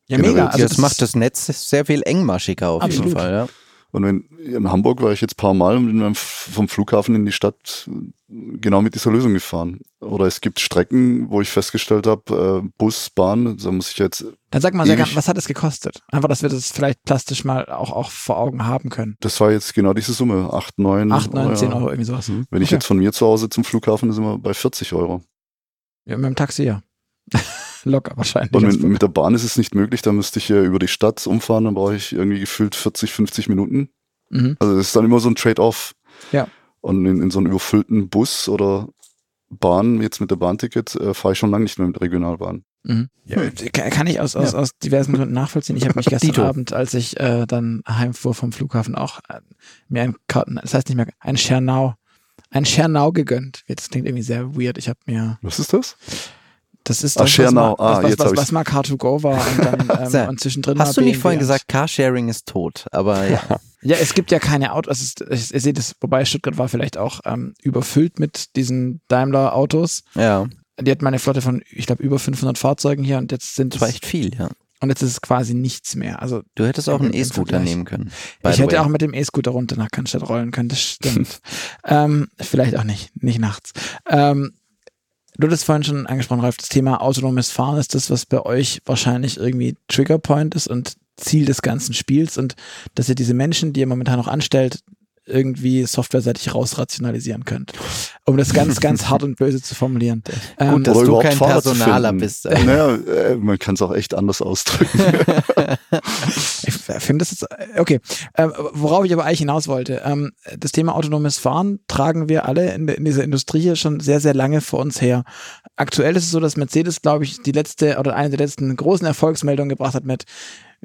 ja, mega. Also das, macht das Netz sehr viel engmaschiger auf Absolut. jeden Fall. Ja. Und wenn, in Hamburg war ich jetzt ein paar Mal und bin vom Flughafen in die Stadt genau mit dieser Lösung gefahren. Oder es gibt Strecken, wo ich festgestellt habe, äh, Bus, Bahn, da muss ich jetzt. Dann sag mal, sehr was hat es gekostet? Einfach, dass wir das vielleicht plastisch mal auch, auch vor Augen haben können. Das war jetzt genau diese Summe, 8, 9. 8, 9, Euro, 10 Euro, irgendwie sowas. Mhm. Wenn okay. ich jetzt von mir zu Hause zum Flughafen, sind wir bei 40 Euro. Ja, mit dem Taxi, ja. Locker wahrscheinlich. Und mit, mit, der Bahn ist es nicht möglich, da müsste ich ja über die Stadt umfahren, dann brauche ich irgendwie gefühlt 40, 50 Minuten. Mhm. Also das ist dann immer so ein Trade-off. Ja. Und in, in, so einem überfüllten Bus oder Bahn, jetzt mit der Bahnticket, äh, fahre ich schon lange nicht mehr mit Regionalbahn. Mhm. Ja, kann ich aus, aus, ja. aus diversen Gründen nachvollziehen. Ich habe mich gestern Abend, als ich äh, dann heimfuhr vom Flughafen, auch äh, mir ein Karten, das heißt nicht mehr, ein Schernau, ein Schernau gegönnt. Jetzt klingt irgendwie sehr weird. Ich habe mir. Was ist das? Das ist das, Ach, was, mal, ah, was, was, was, mal Car2Go war und dann ähm, und zwischendrin Hast du nicht vorhin gesagt, Carsharing ist tot, aber ja. ja, es gibt ja keine Autos, es ihr seht es, wobei Stuttgart war vielleicht auch ähm, überfüllt mit diesen Daimler-Autos. Ja. Die hat meine Flotte von, ich glaube, über 500 Fahrzeugen hier und jetzt sind Das war echt viel, ja. Und jetzt ist es quasi nichts mehr. Also du hättest auch einen E-Scooter nehmen können. Ich hätte way. auch mit dem E-Scooter runter nach Cannstatt rollen können, das stimmt. ähm, vielleicht auch nicht, nicht nachts. Ähm, Du hattest vorhin schon angesprochen, Ralf, das Thema autonomes Fahren ist das, was bei euch wahrscheinlich irgendwie Triggerpoint ist und Ziel des ganzen Spiels und dass ihr diese Menschen, die ihr momentan noch anstellt, irgendwie softwareseitig rausrationalisieren könnt. Um das ganz, ganz hart und böse zu formulieren. Gut, ähm, dass du kein Personaler bist. Äh. Naja, äh, man kann es auch echt anders ausdrücken. ich finde das jetzt, okay. Ähm, worauf ich aber eigentlich hinaus wollte, ähm, das Thema autonomes Fahren tragen wir alle in, in dieser Industrie hier schon sehr, sehr lange vor uns her. Aktuell ist es so, dass Mercedes, glaube ich, die letzte oder eine der letzten großen Erfolgsmeldungen gebracht hat mit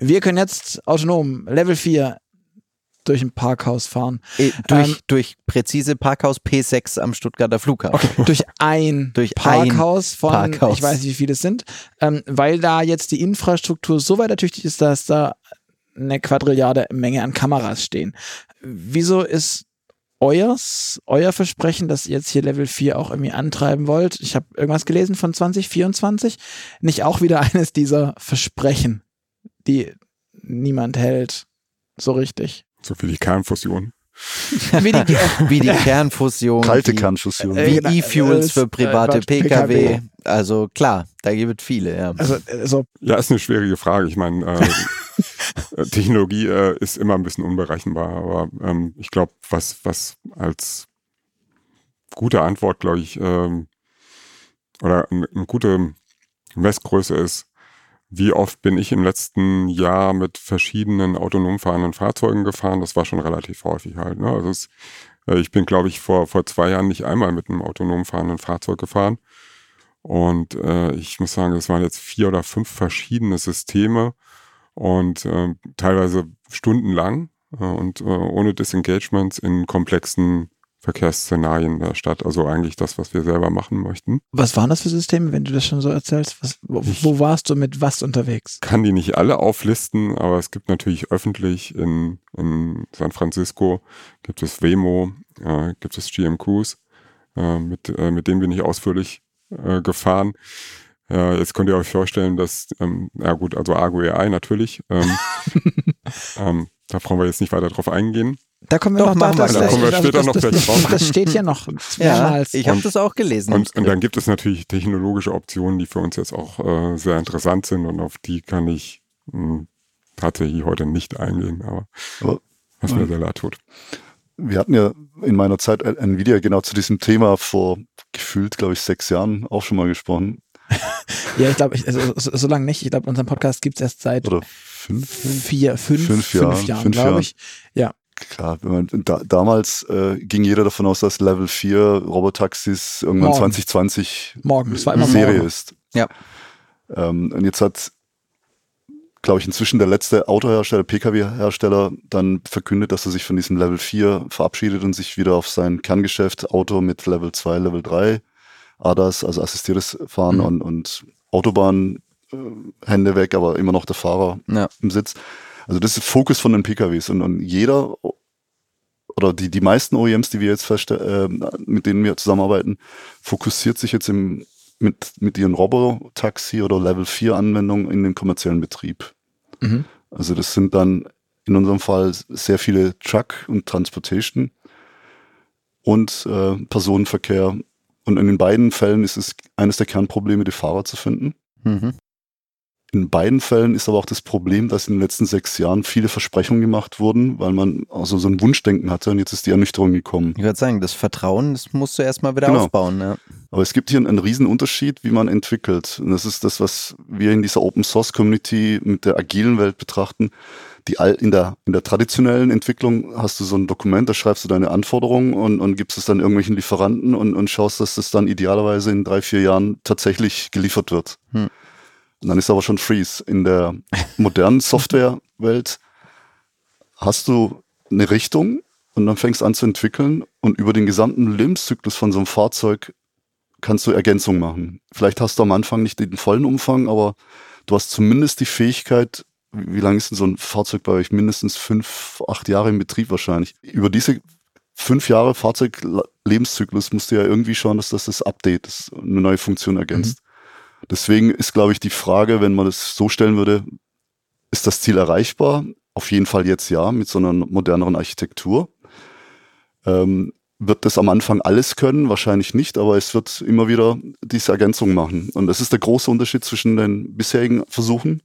wir können jetzt autonom Level 4 durch ein Parkhaus fahren. Äh, durch, ähm, durch präzise Parkhaus P6 am Stuttgarter Flughafen. Okay, durch ein durch Parkhaus ein von, Parkhaus. ich weiß nicht, wie viele es sind, ähm, weil da jetzt die Infrastruktur so weit ertüchtigt ist, dass da eine Quadrilliarde Menge an Kameras stehen. Wieso ist euers, euer Versprechen, dass ihr jetzt hier Level 4 auch irgendwie antreiben wollt? Ich habe irgendwas gelesen von 2024. Nicht auch wieder eines dieser Versprechen, die niemand hält, so richtig. So wie die Kernfusion. wie, die, wie, die, Kernfusion. Kalte Kernfusion. Wie genau. E-Fuels für private Pkw. Pkw. Also klar, da gibt es viele, ja. Also, also, ja, ist eine schwierige Frage. Ich meine, äh, Technologie äh, ist immer ein bisschen unberechenbar, aber ähm, ich glaube, was, was als gute Antwort, glaube ich, ähm, oder eine, eine gute Messgröße ist, wie oft bin ich im letzten Jahr mit verschiedenen autonom fahrenden Fahrzeugen gefahren? Das war schon relativ häufig halt. Ne? Also es, äh, ich bin, glaube ich, vor, vor zwei Jahren nicht einmal mit einem autonom fahrenden Fahrzeug gefahren. Und äh, ich muss sagen, es waren jetzt vier oder fünf verschiedene Systeme und äh, teilweise stundenlang äh, und äh, ohne Disengagements in komplexen Verkehrsszenarien der Stadt. Also eigentlich das, was wir selber machen möchten. Was waren das für Systeme, wenn du das schon so erzählst? Was, wo, wo, warst du mit was unterwegs? Kann die nicht alle auflisten, aber es gibt natürlich öffentlich in, in San Francisco gibt es Wemo, äh, gibt es GM Cruise, äh, mit, äh, mit denen bin ich ausführlich äh, gefahren. Ja, jetzt könnt ihr euch vorstellen, dass, ähm, ja gut, also Argo AI natürlich. Ähm, ähm, da brauchen wir jetzt nicht weiter drauf eingehen. Da kommen wir Doch, noch wir das. Da kommen wir das, später das, noch das, drauf. das steht hier noch mehrmals. ich habe das auch gelesen. Und, und dann gibt es natürlich technologische Optionen, die für uns jetzt auch äh, sehr interessant sind und auf die kann ich mh, tatsächlich heute nicht eingehen, aber Aber was mir sehr leid tut. wir hatten ja in meiner Zeit ein ein Video genau zu diesem Thema vor gefühlt, glaube ich, sechs Jahren auch schon mal gesprochen. Ja, ich glaube, also, so, so lange nicht. Ich glaube, unseren Podcast gibt es erst seit Oder fünf? vier, fünf, Fünf fünf, Jahren, Jahren, fünf glaube Jahren. ich. Ja, Klar, wenn man, da, damals äh, ging jeder davon aus, dass Level 4 Robotaxis irgendwann Morgen. 2020 morgen. Es war immer Serie morgen. ist. Ja. Ähm, und jetzt hat, glaube ich, inzwischen der letzte Autohersteller, Pkw-Hersteller, dann verkündet, dass er sich von diesem Level 4 verabschiedet und sich wieder auf sein Kerngeschäft Auto mit Level 2, Level 3, ADAS, also assistiertes Fahren Mhm. und, und Autobahn, äh, Hände weg, aber immer noch der Fahrer Ja. im Sitz. Also das ist Fokus von den PKWs und, und jeder oder die, die meisten OEMs, die wir jetzt äh, mit denen wir zusammenarbeiten, fokussiert sich jetzt im, mit, mit ihren Robotaxi oder Level 4 Anwendungen in den kommerziellen Betrieb. Mhm. Also das sind dann in unserem Fall sehr viele Truck und Transportation und äh, Personenverkehr. Und in den beiden Fällen ist es eines der Kernprobleme, die Fahrer zu finden. Mhm. In beiden Fällen ist aber auch das Problem, dass in den letzten sechs Jahren viele Versprechungen gemacht wurden, weil man also so ein Wunschdenken hatte und jetzt ist die Ernüchterung gekommen. Ich würde sagen, das Vertrauen, das musst du erstmal wieder Genau. aufbauen. Ja. Aber es gibt hier einen, einen riesen Unterschied, wie man entwickelt. Und das ist das, was wir in dieser Open Source Community mit der agilen Welt betrachten. Die all, in, der, in der traditionellen Entwicklung hast du so ein Dokument, da schreibst du deine Anforderungen und, und gibst es dann irgendwelchen Lieferanten und, und schaust, dass das dann idealerweise in drei, vier Jahren tatsächlich geliefert wird. Hm. Und dann ist aber schon Freeze. In der modernen Softwarewelt hast du eine Richtung und dann fängst an zu entwickeln und über den gesamten Lebenszyklus von so einem Fahrzeug kannst du Ergänzungen machen. Vielleicht hast du am Anfang nicht den vollen Umfang, aber du hast zumindest die Fähigkeit, wie lange ist denn so ein Fahrzeug bei euch? Mindestens fünf, acht Jahre im Betrieb wahrscheinlich. Über diese fünf Jahre Fahrzeuglebenszyklus musst du ja irgendwie schauen, dass das das Update ist, eine neue Funktion ergänzt. Deswegen ist, glaube ich, die Frage, wenn man das so stellen würde, ist das Ziel erreichbar? Auf jeden Fall jetzt ja, mit so einer moderneren Architektur. Ähm, wird das am Anfang alles können? Wahrscheinlich nicht, aber es wird immer wieder diese Ergänzung machen. Und das ist der große Unterschied zwischen den bisherigen Versuchen,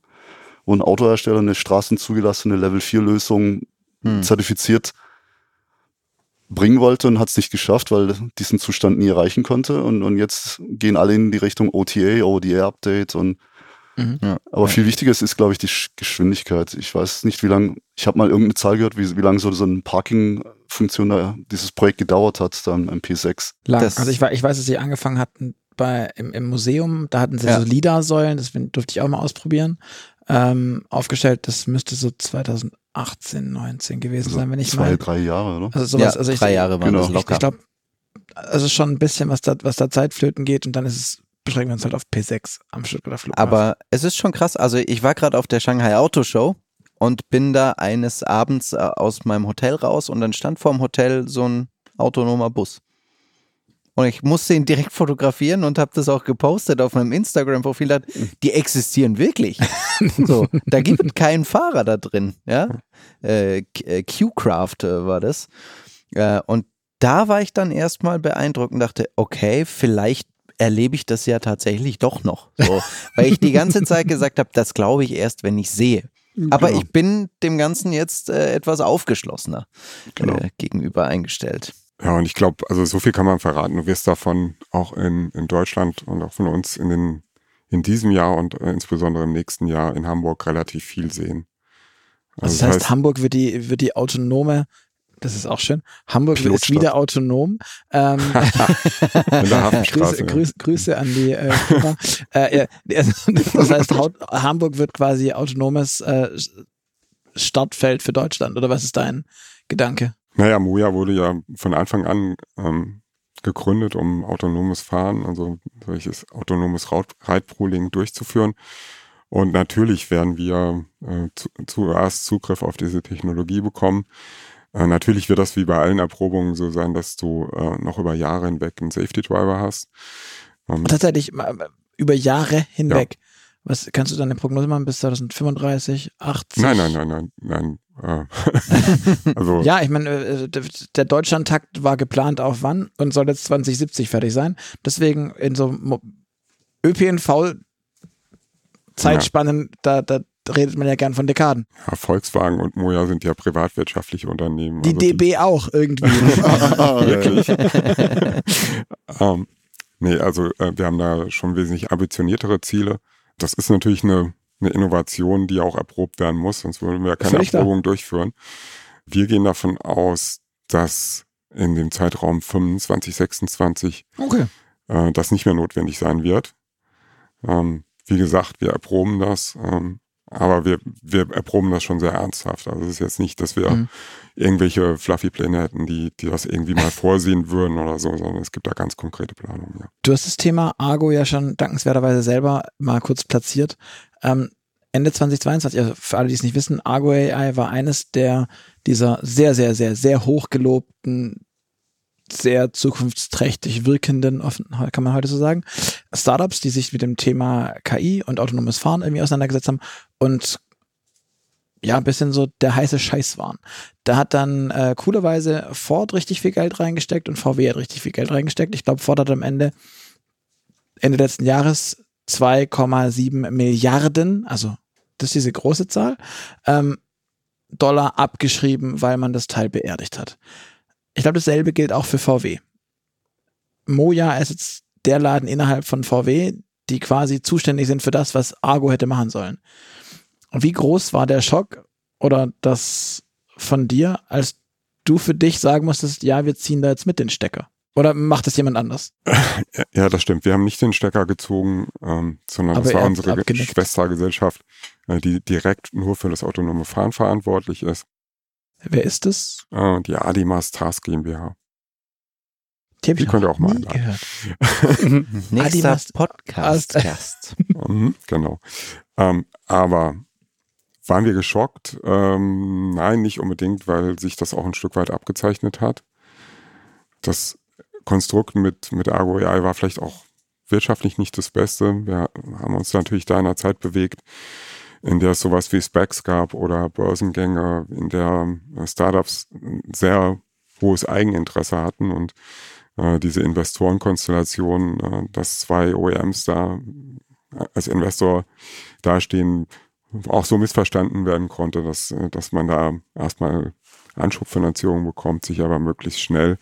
wo ein Autohersteller eine straßenzugelassene Level-4-Lösung Hm. zertifiziert bringen wollte und hat es nicht geschafft, weil diesen Zustand nie erreichen konnte. Und, und jetzt gehen alle in die Richtung OTA, ODA-Update und Mhm. Ja. aber viel wichtiger ist, ist, glaube ich, die Sch- Geschwindigkeit. Ich weiß nicht, wie lange, ich habe mal irgendeine Zahl gehört, wie, wie lange so, so eine Parking-Funktion da, dieses Projekt gedauert hat, dann im P6. Lang. Das- also ich, war, ich weiß, dass sie angefangen hatten bei, im, im Museum, da hatten sie Ja. so LIDAR-Säulen, das durfte ich auch mal ausprobieren, ähm, aufgestellt. Das müsste so 2018, 19 gewesen Also sein, wenn ich zwei, mal. drei Jahre, oder? Also sowas, ja, also ich, drei Jahre waren genau. das locker. ich glaube, also schon ein bisschen, was da, was da Zeitflöten geht und dann ist es, beschränken wir uns halt auf P6 am Stuttgarter Flughafen. Aber es ist schon krass. Also ich war gerade auf der Shanghai Auto Show und bin da eines Abends äh, aus meinem Hotel raus und dann stand vorm Hotel so ein autonomer Bus. Und ich musste ihn direkt fotografieren und habe das auch gepostet auf meinem Instagram-Profil. Die existieren wirklich. so, da gibt keinen Fahrer da drin. Ja, äh, äh, Q-Craft äh, war das. Äh, und da war ich dann erstmal beeindruckt und dachte, okay, vielleicht erlebe ich das ja tatsächlich doch noch. So, weil ich die ganze Zeit gesagt habe, das glaube ich erst, wenn ich sehe. Aber Genau. ich bin dem Ganzen jetzt äh, etwas aufgeschlossener Genau. äh, gegenüber eingestellt. Ja, und ich glaube, also so viel kann man verraten. Du wirst davon auch in, in Deutschland und auch von uns in, den, in diesem Jahr und äh, insbesondere im nächsten Jahr in Hamburg relativ viel sehen. also das heißt, Hamburg wird die, wird die autonome, das ist auch schön, Hamburg ist wieder autonom. Ähm, in der Hafenstraße. Grüße. Grüße, Grüße an die äh, äh, also, das heißt, Hamburg wird quasi autonomes äh, Startfeld für Deutschland, oder was ist dein Gedanke? Naja, Moja wurde ja von Anfang an ähm, gegründet, um autonomes Fahren, also solches autonomes Reitpooling durchzuführen. Und natürlich werden wir äh, zu, zuerst Zugriff auf diese Technologie bekommen. Äh, natürlich wird das wie bei allen Erprobungen so sein, dass du äh, noch über Jahre hinweg einen Safety Driver hast. Ähm, Tatsächlich über Jahre hinweg. Ja. Was kannst du deine Prognose machen bis 2035, 80? Nein, nein, nein, nein, nein. Also ja, ich meine, äh, der Deutschlandtakt war geplant auf wann und soll jetzt 2070 fertig sein. Deswegen in so ÖPNV Zeitspannen, ja. da, da redet man ja gern von Dekaden. Ja, Volkswagen und Moja sind ja privatwirtschaftliche Unternehmen. Die also DB die, auch irgendwie. Wirklich. ähm, nee, also äh, wir haben da schon wesentlich ambitioniertere Ziele. Das ist natürlich eine, eine Innovation, die auch erprobt werden muss, sonst würden wir ja keine Erprobung durchführen. Wir gehen davon aus, dass in dem Zeitraum 25, 26 okay. äh, das nicht mehr notwendig sein wird. Ähm, wie gesagt, wir erproben das, ähm, aber wir, wir erproben das schon sehr ernsthaft. Also es ist jetzt nicht, dass wir mhm. irgendwelche fluffy Pläne hätten, die, die das irgendwie mal vorsehen würden oder so, sondern es gibt da ganz konkrete Planungen. Ja. Du hast das Thema Argo ja schon dankenswerterweise selber mal kurz platziert. Ähm, Ende 2022, also für alle, die es nicht wissen, Argo AI war eines der dieser sehr, sehr, sehr, sehr hochgelobten sehr zukunftsträchtig wirkenden, kann man heute so sagen, Startups, die sich mit dem Thema KI und autonomes Fahren irgendwie auseinandergesetzt haben und ja, ein bisschen so der heiße Scheiß waren. Da hat dann äh, coolerweise Ford richtig viel Geld reingesteckt und VW hat richtig viel Geld reingesteckt. Ich glaube, Ford hat am Ende, Ende letzten Jahres 2,7 Milliarden, also das ist diese große Zahl, ähm, Dollar abgeschrieben, weil man das Teil beerdigt hat. Ich glaube, dasselbe gilt auch für VW. Moja ist jetzt der Laden innerhalb von VW, die quasi zuständig sind für das, was Argo hätte machen sollen. Und wie groß war der Schock oder das von dir, als du für dich sagen musstest, ja, wir ziehen da jetzt mit den Stecker? Oder macht das jemand anders? Ja, das stimmt. Wir haben nicht den Stecker gezogen, ähm, sondern Aber das war unsere abgenickt. Schwestergesellschaft, äh, die direkt nur für das autonome Fahren verantwortlich ist. Wer ist es? Äh, die Adimas Task GmbH. Die, die könnt ihr auch mal einladen. Nächster Podcast-Gast. mhm, genau. Ähm, aber waren wir geschockt? Ähm, nein, nicht unbedingt, weil sich das auch ein Stück weit abgezeichnet hat. Das Konstrukt mit, mit Argo AI war vielleicht auch wirtschaftlich nicht das Beste. Wir haben uns natürlich da in einer Zeit bewegt, in der es sowas wie Specs gab oder Börsengänge, in der äh, Startups sehr hohes Eigeninteresse hatten und äh, diese Investorenkonstellation, äh, dass zwei OEMs da äh, als Investor dastehen, auch so missverstanden werden konnte, dass, äh, dass man da erstmal Anschubfinanzierung bekommt, sich aber möglichst schnell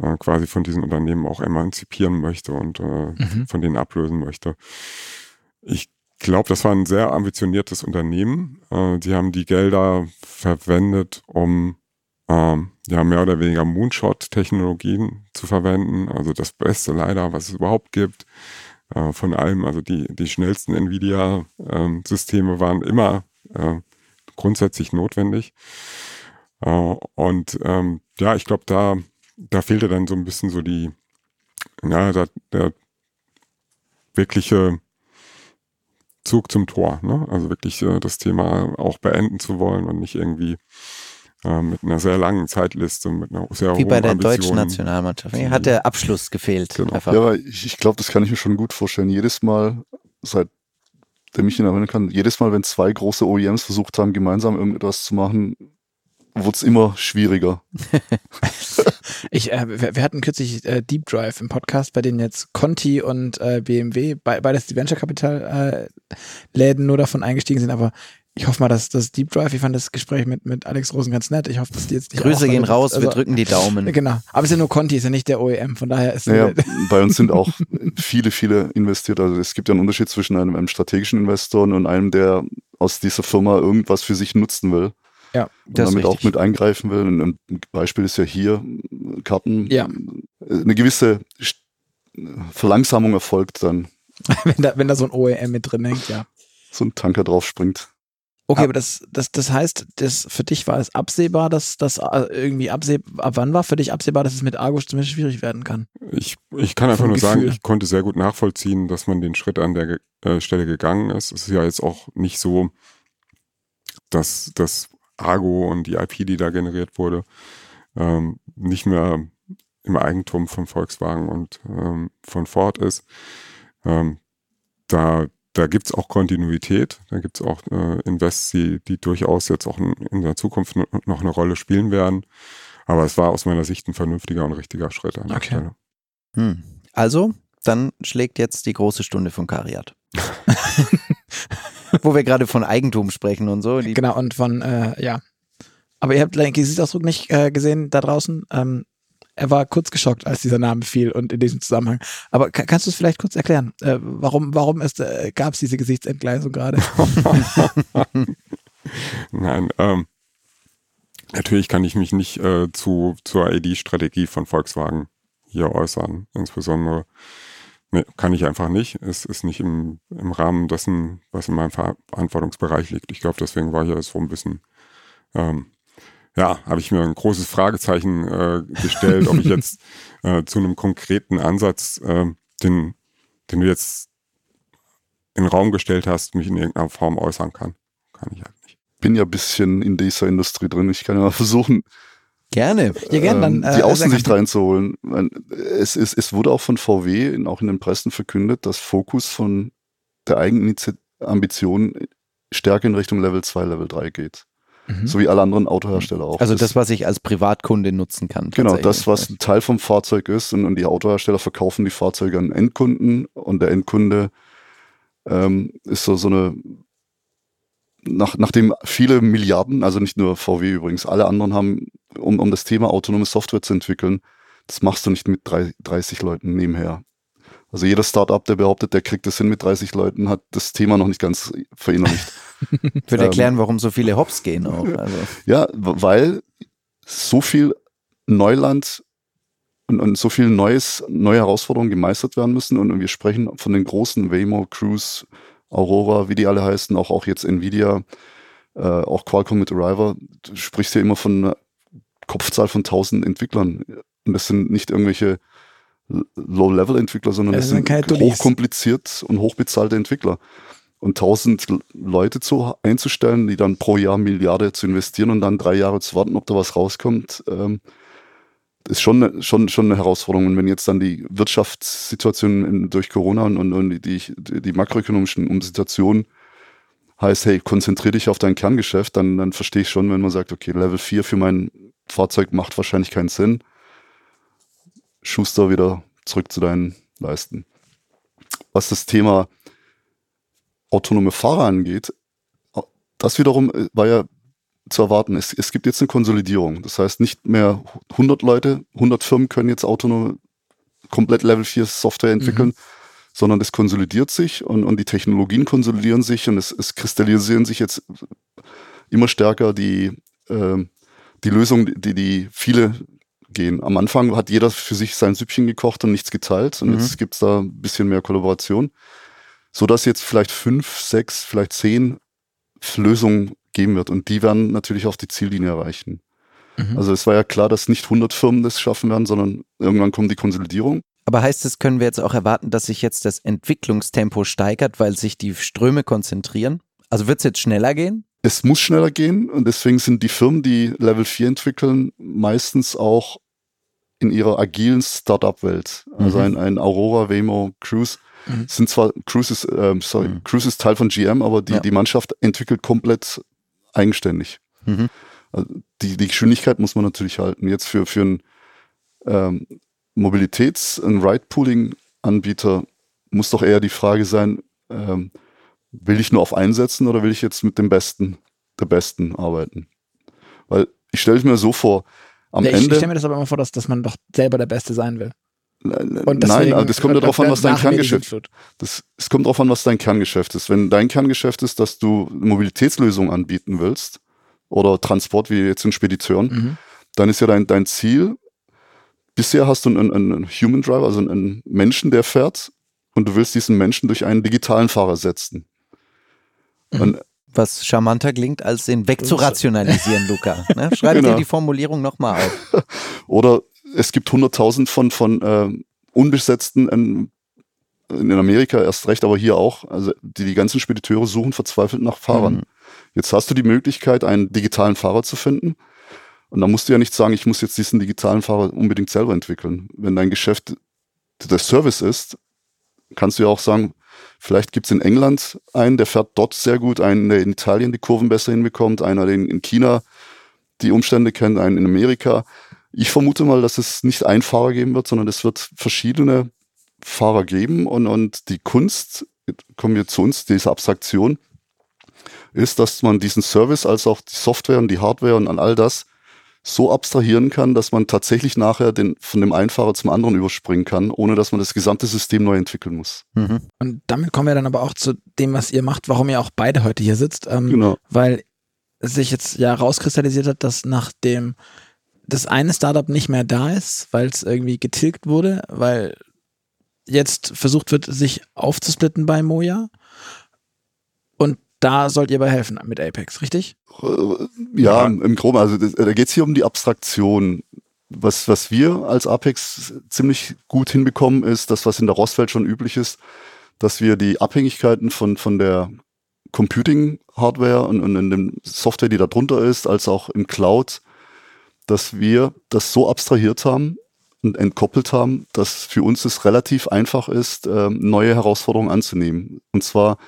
äh, quasi von diesen Unternehmen auch emanzipieren möchte und mhm. von denen ablösen möchte. Ich glaube, das war ein sehr ambitioniertes Unternehmen. Äh, die haben die Gelder verwendet, um ähm, ja mehr oder weniger Moonshot-Technologien zu verwenden. Also das Beste leider, was es überhaupt gibt. Äh, von allem, also die, die schnellsten Nvidia-Systeme ähm, waren immer äh, grundsätzlich notwendig. Äh, und ähm, ja, ich glaube, da, da fehlte dann so ein bisschen so die, ja, der, der wirkliche Zug zum Tor. Ne? Also wirklich äh, das Thema auch beenden zu wollen und nicht irgendwie äh, mit einer sehr langen Zeitliste, mit einer sehr Wie hohen bei der Ambition. deutschen Nationalmannschaft. Hier hat der Abschluss gefehlt. Genau. Ja, aber ich, ich glaube, das kann ich mir schon gut vorstellen. Jedes Mal, seitdem ich ihn erinnern kann, jedes Mal, wenn zwei große OEMs versucht haben, gemeinsam irgendetwas zu machen, wurde es immer schwieriger. ich, äh, wir, wir, hatten kürzlich äh, Deep Drive im Podcast, bei denen jetzt Conti und äh, BMW, be beides die Venture Capital äh, Läden nur davon eingestiegen sind, aber ich hoffe mal, dass das Deep Drive, ich fand das Gespräch mit, mit Alex Rosen ganz nett. Ich hoffe, dass die jetzt nicht Grüße gehen raus, also, wir drücken die Daumen. Genau. Aber es ist ja nur Conti, ist ja nicht der OEM, von daher ist naja, Bei uns sind auch viele, viele investiert. Also es gibt ja einen Unterschied zwischen einem, einem strategischen Investor und einem, der aus dieser Firma irgendwas für sich nutzen will. Ja, und damit auch mit eingreifen will. ein Beispiel ist ja hier Karten. Ja. Eine gewisse Verlangsamung erfolgt dann. wenn, da, wenn da so ein OEM mit drin hängt, ja. So ein Tanker drauf springt. Okay, aber das, das, das heißt, das, für dich war es absehbar, dass das äh, irgendwie absehbar, ab wann war für dich absehbar, dass es mit Argus zumindest schwierig werden kann? Ich, ich kann einfach nur sagen, Gefühl. ich konnte sehr gut nachvollziehen, dass man den Schritt an der äh, Stelle gegangen ist. Es ist ja jetzt auch nicht so, dass das Argo und die IP, die da generiert wurde, ähm, nicht mehr im Eigentum von Volkswagen und ähm, von Ford ist. Ähm, da da gibt es auch Kontinuität, da gibt es auch äh, Invests, die, die durchaus jetzt auch in, in der Zukunft no- noch eine Rolle spielen werden. Aber es war aus meiner Sicht ein vernünftiger und richtiger Schritt an der Okay. Stelle. Hm. Also, dann schlägt jetzt die große Stunde von Kariat. Wo wir gerade von Eigentum sprechen und so. Die, Genau, und von, äh, ja. Aber ihr habt den Gesichtsausdruck nicht äh, gesehen da draußen. Ähm, er war kurz geschockt, als dieser Name fiel und in diesem Zusammenhang. Aber ka- kannst du es vielleicht kurz erklären? Äh, warum warum äh, gab es diese Gesichtsentgleisung gerade? Nein, ähm, natürlich kann ich mich nicht äh, zu, zur ID-Strategie von Volkswagen hier äußern. Insbesondere nee, kann ich einfach nicht. Es ist nicht im, im Rahmen dessen, was in meinem Ver Verantwortungsbereich liegt. Ich glaube, deswegen war hier so ein bisschen, ähm, ja, habe ich mir ein großes Fragezeichen äh, gestellt, ob ich jetzt äh, zu einem konkreten Ansatz, äh, den, den du jetzt in den Raum gestellt hast, mich in irgendeiner Form äußern kann. Kann ich halt nicht. Bin ja ein bisschen in dieser Industrie drin. Ich kann ja mal versuchen, Gerne. Ja, gern, dann, ähm, äh, die Außensicht reinzuholen. Es, es, es wurde auch von VW in, auch in den Pressen verkündet, dass Fokus von der Eigenambition stärker in Richtung Level 2, Level 3 geht. Mhm. So wie alle anderen Autohersteller auch. Also das, was ich als Privatkunde nutzen kann. Genau, das, was ein Teil vom Fahrzeug ist und, und die Autohersteller verkaufen die Fahrzeuge an Endkunden und der Endkunde ähm, ist so, so eine, nach, nachdem viele Milliarden, also nicht nur VW übrigens, alle anderen haben, um, um das Thema autonome Software zu entwickeln, das machst du nicht mit drei, 30 Leuten nebenher. Also jeder Startup, der behauptet, der kriegt das hin mit 30 Leuten, hat das Thema noch nicht ganz verinnerlicht. Ich würde erklären, warum so viele Hops gehen auch. Also. Ja, weil so viel Neuland und, und so viel Neues, neue Herausforderungen gemeistert werden müssen. Und, wir sprechen von den großen Waymo, Cruise, Aurora, wie die alle heißen, auch, auch jetzt Nvidia, äh, auch Qualcomm mit Arriver. Du sprichst ja immer von Kopfzahl von 1000 Entwicklern. Und das sind nicht irgendwelche Low-Level-Entwickler, sondern Das das, sind hochkompliziert und hochbezahlte Entwickler. Und 1000 Leute zu, einzustellen, die dann pro Jahr Milliarde zu investieren und dann drei Jahre zu warten, ob da was rauskommt, ähm, ist schon, eine- schon, schon eine Herausforderung. Und wenn jetzt dann die Wirtschaftssituation in, durch Corona und, und, und die, die, die makroökonomischen Situationen heißt, hey, konzentrier dich auf dein Kerngeschäft, dann, dann verstehe ich schon, wenn man sagt, okay, Level 4 für mein Fahrzeug macht wahrscheinlich keinen Sinn. Schuster wieder zurück zu deinen Leisten. Was das Thema autonome Fahrer angeht, das wiederum äh, war ja zu erwarten. Es, es gibt jetzt eine Konsolidierung. Das heißt, nicht mehr 100 Leute, 100 Firmen können jetzt autonome, komplett Level 4 Software entwickeln, sondern das konsolidiert sich und, und die Technologien konsolidieren sich und es, es kristallisieren sich jetzt immer stärker die, ähm, die Lösungen, die, die viele gehen. Am Anfang hat jeder für sich sein Süppchen gekocht und nichts geteilt und Mhm. jetzt gibt's da ein bisschen mehr Kollaboration, so dass jetzt vielleicht fünf, sechs, vielleicht zehn Lösungen geben wird und die werden natürlich auf die Ziellinie erreichen. Mhm. Also es war ja klar, dass nicht 100 Firmen das schaffen werden, sondern irgendwann kommt die Konsolidierung. Aber heißt es, können wir jetzt auch erwarten, dass sich jetzt das Entwicklungstempo steigert, weil sich die Ströme konzentrieren? Also wird es jetzt schneller gehen? Es muss schneller gehen und deswegen sind die Firmen, die Level 4 entwickeln, meistens auch in ihrer agilen Startup-Welt. Also Mhm. ein, ein Aurora, Waymo, Cruise Mhm. sind zwar Cruise ist, ähm, sorry, Mhm. Cruise ist Teil von GM, aber die, Ja. die Mannschaft entwickelt komplett eigenständig. Mhm. Also die, die Geschwindigkeit muss man natürlich halten. Jetzt für, für einen ähm, Mobilitäts-, ein Ride-Pooling-Anbieter muss doch eher die Frage sein, ähm, will ich nur auf einsetzen oder will ich jetzt mit dem Besten, der Besten arbeiten? Weil ich stelle es mir so vor, am ja, ich, ich Ende. stelle mir das aber immer vor, dass, dass man doch selber der Beste sein will. Und Nein, deswegen- aber das kommt ja darauf an, was dein Kerngeschäft Sintflut. das, es kommt darauf an, was dein Kerngeschäft ist. Wenn dein Kerngeschäft ist, dass du eine Mobilitätslösung anbieten willst oder Transport wie jetzt in Spediteuren, Mhm. dann ist ja dein, dein Ziel, bisher hast du einen, einen, Human Driver, also einen Menschen, der fährt und du willst diesen Menschen durch einen digitalen Fahrer setzen. Mhm. Und was charmanter klingt, als den wegzurationalisieren, Luca. Ne? Schreib Genau. dir die Formulierung nochmal auf. Oder es gibt 100.000 von, von äh, unbesetzten ähm, in Amerika erst recht, aber hier auch, also die, die ganzen Spediteure suchen verzweifelt nach Fahrern. Mhm. Jetzt hast du die Möglichkeit, einen digitalen Fahrer zu finden. Und da musst du ja nicht sagen, ich muss jetzt diesen digitalen Fahrer unbedingt selber entwickeln. Wenn dein Geschäft der Service ist, kannst du ja auch sagen, vielleicht gibt's in England einen, der fährt dort sehr gut, einen, der in Italien die Kurven besser hinbekommt, einer, der in China die Umstände kennt, einen in Amerika. Ich vermute mal, dass es nicht einen Fahrer geben wird, sondern es wird verschiedene Fahrer geben und, und die Kunst, kommen wir zu uns, diese Abstraktion, ist, dass man diesen Service als auch die Software und die Hardware und an all das so abstrahieren kann, dass man tatsächlich nachher den, von dem einen Fahrer zum anderen überspringen kann, ohne dass man das gesamte System neu entwickeln muss. Mhm. Und damit kommen wir dann aber auch zu dem, was ihr macht, warum ihr auch beide heute hier sitzt. Ähm, Genau. Weil sich jetzt ja rauskristallisiert hat, dass nachdem das eine Startup nicht mehr da ist, weil es irgendwie getilgt wurde, weil jetzt versucht wird, sich aufzusplitten bei Moja. Da sollt ihr bei helfen mit Apex, richtig? Äh, Ja, im Groben. Also das, da geht es hier um die Abstraktion. Was, was wir als Apex ziemlich gut hinbekommen, ist das, was in der ROS-Welt schon üblich ist, dass wir die Abhängigkeiten von, von der Computing-Hardware und, und in dem Software, die da drunter ist, als auch im Cloud, dass wir das so abstrahiert haben und entkoppelt haben, dass für uns es relativ einfach ist, ähm, neue Herausforderungen anzunehmen. Und zwar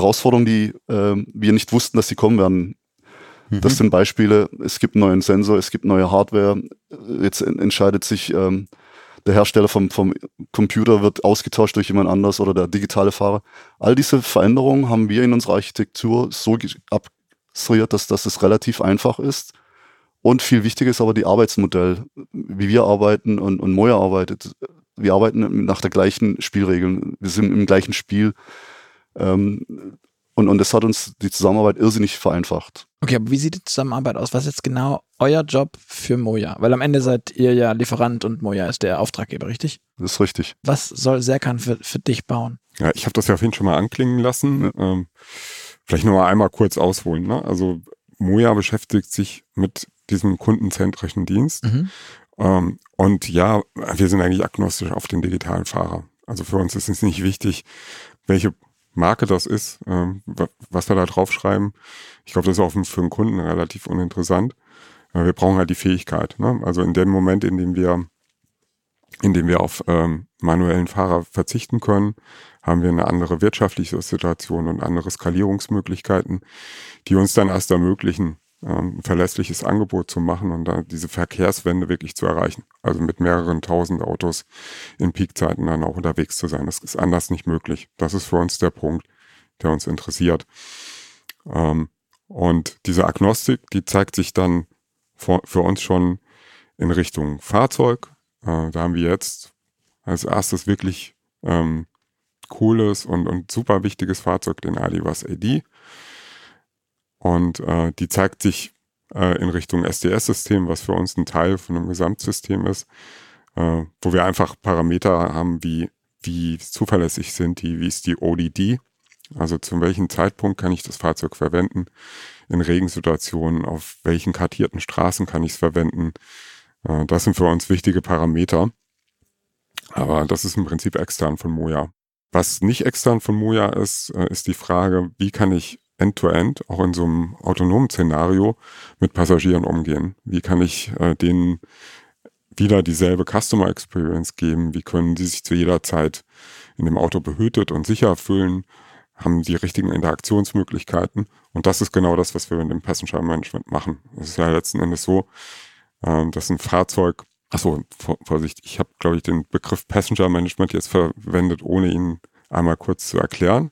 Herausforderungen, die ähm, wir nicht wussten, dass sie kommen werden. Das sind Beispiele, es gibt einen neuen Sensor, es gibt neue Hardware, jetzt en- entscheidet sich, ähm, der Hersteller vom, vom Computer wird ausgetauscht durch jemand anders oder der digitale Fahrer. All diese Veränderungen haben wir in unserer Architektur so abstrahiert, dass, dass es relativ einfach ist. Und viel wichtiger ist aber die Arbeitsmodell, wie wir arbeiten und, und Moja arbeitet. Wir arbeiten nach der gleichen Spielregeln. Wir sind im gleichen Spiel. Ähm, und, und das hat uns die Zusammenarbeit irrsinnig vereinfacht. Okay, aber wie sieht die Zusammenarbeit aus? Was ist jetzt genau euer Job für Moja? Weil am Ende seid ihr ja Lieferant und Moja ist der Auftraggeber, richtig? Das ist richtig. Was soll Serkan für, für dich bauen? Ja, ich habe das ja vorhin schon mal anklingen lassen. Ähm, vielleicht nur mal einmal kurz ausholen. Ne? Also Moja beschäftigt sich mit diesem kundenzentrischen Dienst. Mhm. Ähm, und ja, wir sind eigentlich agnostisch auf den digitalen Fahrer. Also für uns ist es nicht wichtig, welche Marke das ist, ähm, wa- was wir da draufschreiben. Ich glaube, das ist auch für einen Kunden relativ uninteressant. Äh, wir brauchen halt die Fähigkeit. Ne? Also in dem Moment, in dem wir, in dem wir auf ähm, manuellen Fahrer verzichten können, haben wir eine andere wirtschaftliche Situation und andere Skalierungsmöglichkeiten, die uns dann erst ermöglichen, ähm, ein verlässliches Angebot zu machen und dann diese Verkehrswende wirklich zu erreichen. Also mit mehreren tausend Autos in Peakzeiten dann auch unterwegs zu sein. Das ist anders nicht möglich. Das ist für uns der Punkt, der uns interessiert. Ähm, und diese Agnostik, die zeigt sich dann vor, für uns schon in Richtung Fahrzeug. Äh, da haben wir jetzt als erstes wirklich ähm, cooles und, und super wichtiges Fahrzeug, den Alivas AD. Und äh, die zeigt sich äh, in Richtung SDS-System, was für uns ein Teil von einem Gesamtsystem ist, äh, wo wir einfach Parameter haben, wie, wie zuverlässig sind die, wie ist die ODD, also zu welchem Zeitpunkt kann ich das Fahrzeug verwenden, in Regensituationen, auf welchen kartierten Straßen kann ich es verwenden. Äh, das sind für uns wichtige Parameter. Aber das ist im Prinzip extern von Moja. Was nicht extern von Moja ist, äh, ist die Frage, wie kann ich end-to-end, auch in so einem autonomen Szenario, mit Passagieren umgehen? Wie kann ich äh, denen wieder dieselbe Customer Experience geben? Wie können die sich zu jeder Zeit in dem Auto behütet und sicher fühlen? Haben die richtigen Interaktionsmöglichkeiten? Und das ist genau das, was wir in dem Passenger Management machen. Es ist ja letzten Endes so, äh, dass ein Fahrzeug Achso, vor, Vorsicht, ich habe, glaube ich, den Begriff Passenger Management jetzt verwendet, ohne ihn einmal kurz zu erklären.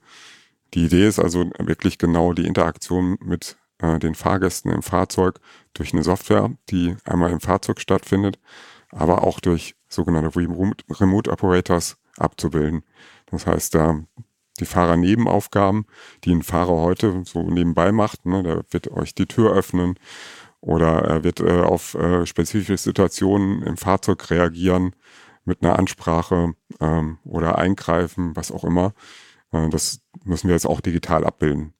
Die Idee ist also wirklich genau die Interaktion mit äh, den Fahrgästen im Fahrzeug durch eine Software, die einmal im Fahrzeug stattfindet, aber auch durch sogenannte Remote, Operators abzubilden. Das heißt, da die Fahrernebenaufgaben, die ein Fahrer heute so nebenbei macht, ne, der wird euch die Tür öffnen, oder er wird äh, auf äh, spezifische Situationen im Fahrzeug reagieren mit einer Ansprache ähm, oder eingreifen, was auch immer. Äh, das müssen wir jetzt auch digital abbilden.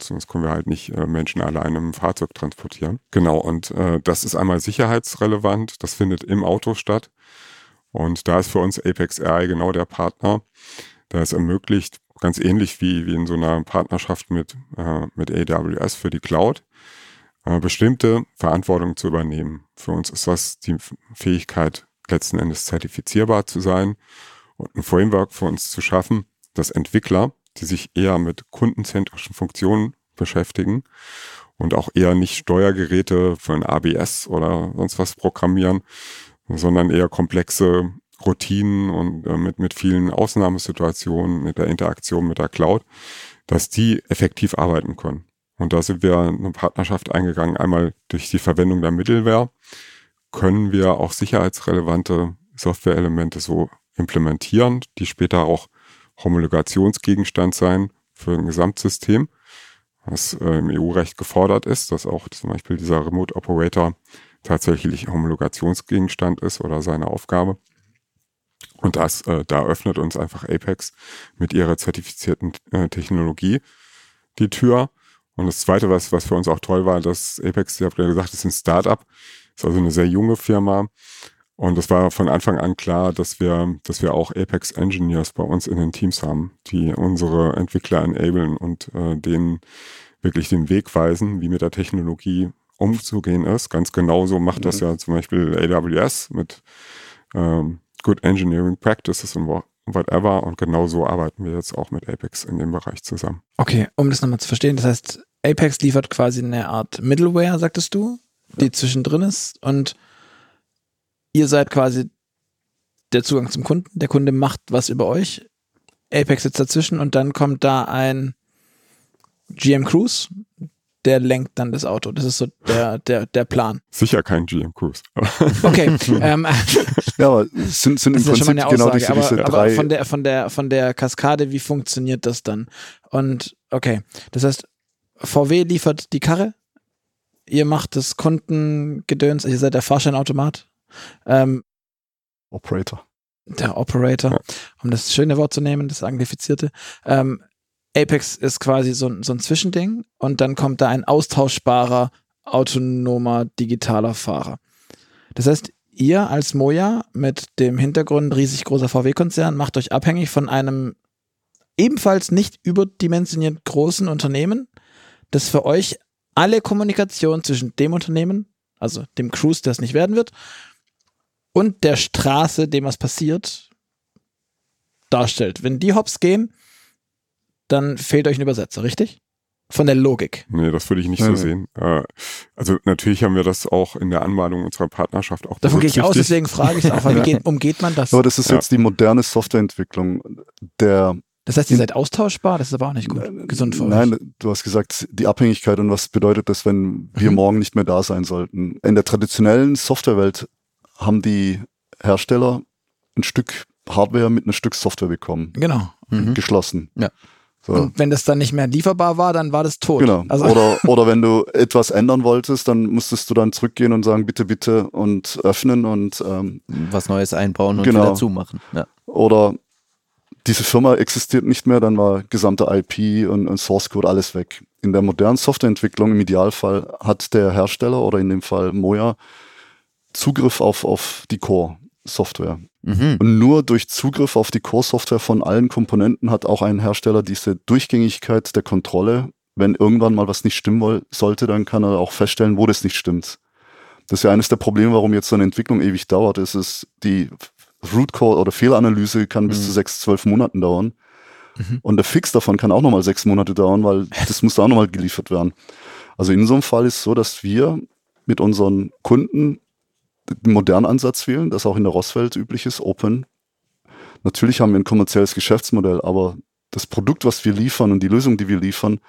Sonst können wir halt nicht äh, Menschen alleine im Fahrzeug transportieren. Genau, und äh, das ist einmal sicherheitsrelevant. Das findet im Auto statt. Und da ist für uns Apex AI genau der Partner, der es ermöglicht, ganz ähnlich wie, wie in so einer Partnerschaft mit, äh, mit AWS für die Cloud, äh, bestimmte Verantwortung zu übernehmen. Für uns ist das die Fähigkeit, letzten Endes zertifizierbar zu sein und ein Framework für uns zu schaffen, dass Entwickler die sich eher mit kundenzentrischen Funktionen beschäftigen und auch eher nicht Steuergeräte für ein ABS oder sonst was programmieren, sondern eher komplexe Routinen und äh, mit, mit vielen Ausnahmesituationen, mit der Interaktion mit der Cloud, dass die effektiv arbeiten können. Und da sind wir eine Partnerschaft eingegangen. Einmal durch die Verwendung der Middleware können wir auch sicherheitsrelevante Softwareelemente so implementieren, die später auch Homologationsgegenstand sein für ein Gesamtsystem, was äh, im EU-Recht gefordert ist, dass auch zum Beispiel dieser Remote Operator tatsächlich Homologationsgegenstand ist oder seine Aufgabe. Und das, äh, da öffnet uns einfach Apex mit ihrer zertifizierten äh, Technologie die Tür. Und das Zweite, was, was für uns auch toll war, dass Apex, ihr habt ja gesagt, ist ein Startup, ist also eine sehr junge Firma, und es war von Anfang an klar, dass wir, dass wir auch Apex Engineers bei uns in den Teams haben, die unsere Entwickler enablen und äh, denen wirklich den Weg weisen, wie mit der Technologie umzugehen ist. Ganz genauso macht mhm. das ja zum Beispiel AWS mit ähm, Good Engineering Practices und whatever. Und genauso arbeiten wir jetzt auch mit Apex in dem Bereich zusammen. Okay, um das nochmal zu verstehen, das heißt, Apex liefert quasi eine Art Middleware, sagtest du, die ja. zwischendrin ist und ihr seid quasi der Zugang zum Kunden. Der Kunde macht was über euch. Apex sitzt dazwischen und dann kommt da ein GM Cruise, der lenkt dann das Auto. Das ist so der, der, der Plan. Sicher kein GM Cruise. okay. Ähm, ja, aber sind, sind im Prinzip ja genau diese, diese aber, drei. Aber von der, von der, von der Kaskade, wie funktioniert das dann? Und okay, das heißt, VW liefert die Karre, ihr macht das Kundengedöns, ihr seid der Fahrscheinautomat, ähm, Operator. Der Operator, um das schöne Wort zu nehmen, das anglifizierte. Ähm, Apex ist quasi so, so ein Zwischending und dann kommt da ein austauschbarer, autonomer, digitaler Fahrer. Das heißt, ihr als Moja mit dem Hintergrund riesig großer VW-Konzern macht euch abhängig von einem ebenfalls nicht überdimensioniert großen Unternehmen, das für euch alle Kommunikation zwischen dem Unternehmen, also dem Cruise, der es nicht werden wird, und der Straße, dem was passiert, darstellt. Wenn die hops gehen, dann fehlt euch ein Übersetzer, richtig? Von der Logik. Nee, das würde ich nicht so sehen. Äh, also natürlich haben wir das auch in der Anmahnung unserer Partnerschaft auch Davon gehe ich aus, deswegen frage ich es auch. Wie geht, umgeht man das? Aber das ist ja. jetzt die moderne Softwareentwicklung. Der das heißt, ihr seid austauschbar, das ist aber auch nicht gut, gesund für euch. Nein, du hast gesagt, die Abhängigkeit und was bedeutet das, wenn wir mhm. morgen nicht mehr da sein sollten. In der traditionellen Softwarewelt haben die Hersteller ein Stück Hardware mit einem Stück Software bekommen. Genau. Mhm. Geschlossen. Ja. So. Und wenn das dann nicht mehr lieferbar war, dann war das tot. Genau. Also oder, oder wenn du etwas ändern wolltest, dann musstest du dann zurückgehen und sagen, bitte, bitte und öffnen und ähm, was Neues einbauen und genau. wieder zumachen. Ja. Oder diese Firma existiert nicht mehr, dann war gesamte IP und, und Source Code alles weg. In der modernen Softwareentwicklung im Idealfall hat der Hersteller oder in dem Fall Moja Zugriff auf, auf die Core-Software. Mhm. Und nur durch Zugriff auf die Core-Software von allen Komponenten hat auch ein Hersteller diese Durchgängigkeit der Kontrolle. Wenn irgendwann mal was nicht stimmen sollte, dann kann er auch feststellen, wo das nicht stimmt. Das ist ja eines der Probleme, warum jetzt so eine Entwicklung ewig dauert. ist Es die Root Code oder Fehleranalyse kann mhm. bis zu sechs, zwölf Monaten dauern. Mhm. Und der Fix davon kann auch nochmal sechs Monate dauern, weil das muss da auch nochmal geliefert werden. Also in so einem Fall ist es so, dass wir mit unseren Kunden den modernen Ansatz wählen, das auch in der Rosswelt üblich ist, Open. Natürlich haben wir ein kommerzielles Geschäftsmodell, aber das Produkt, was wir liefern und die Lösung, die wir liefern,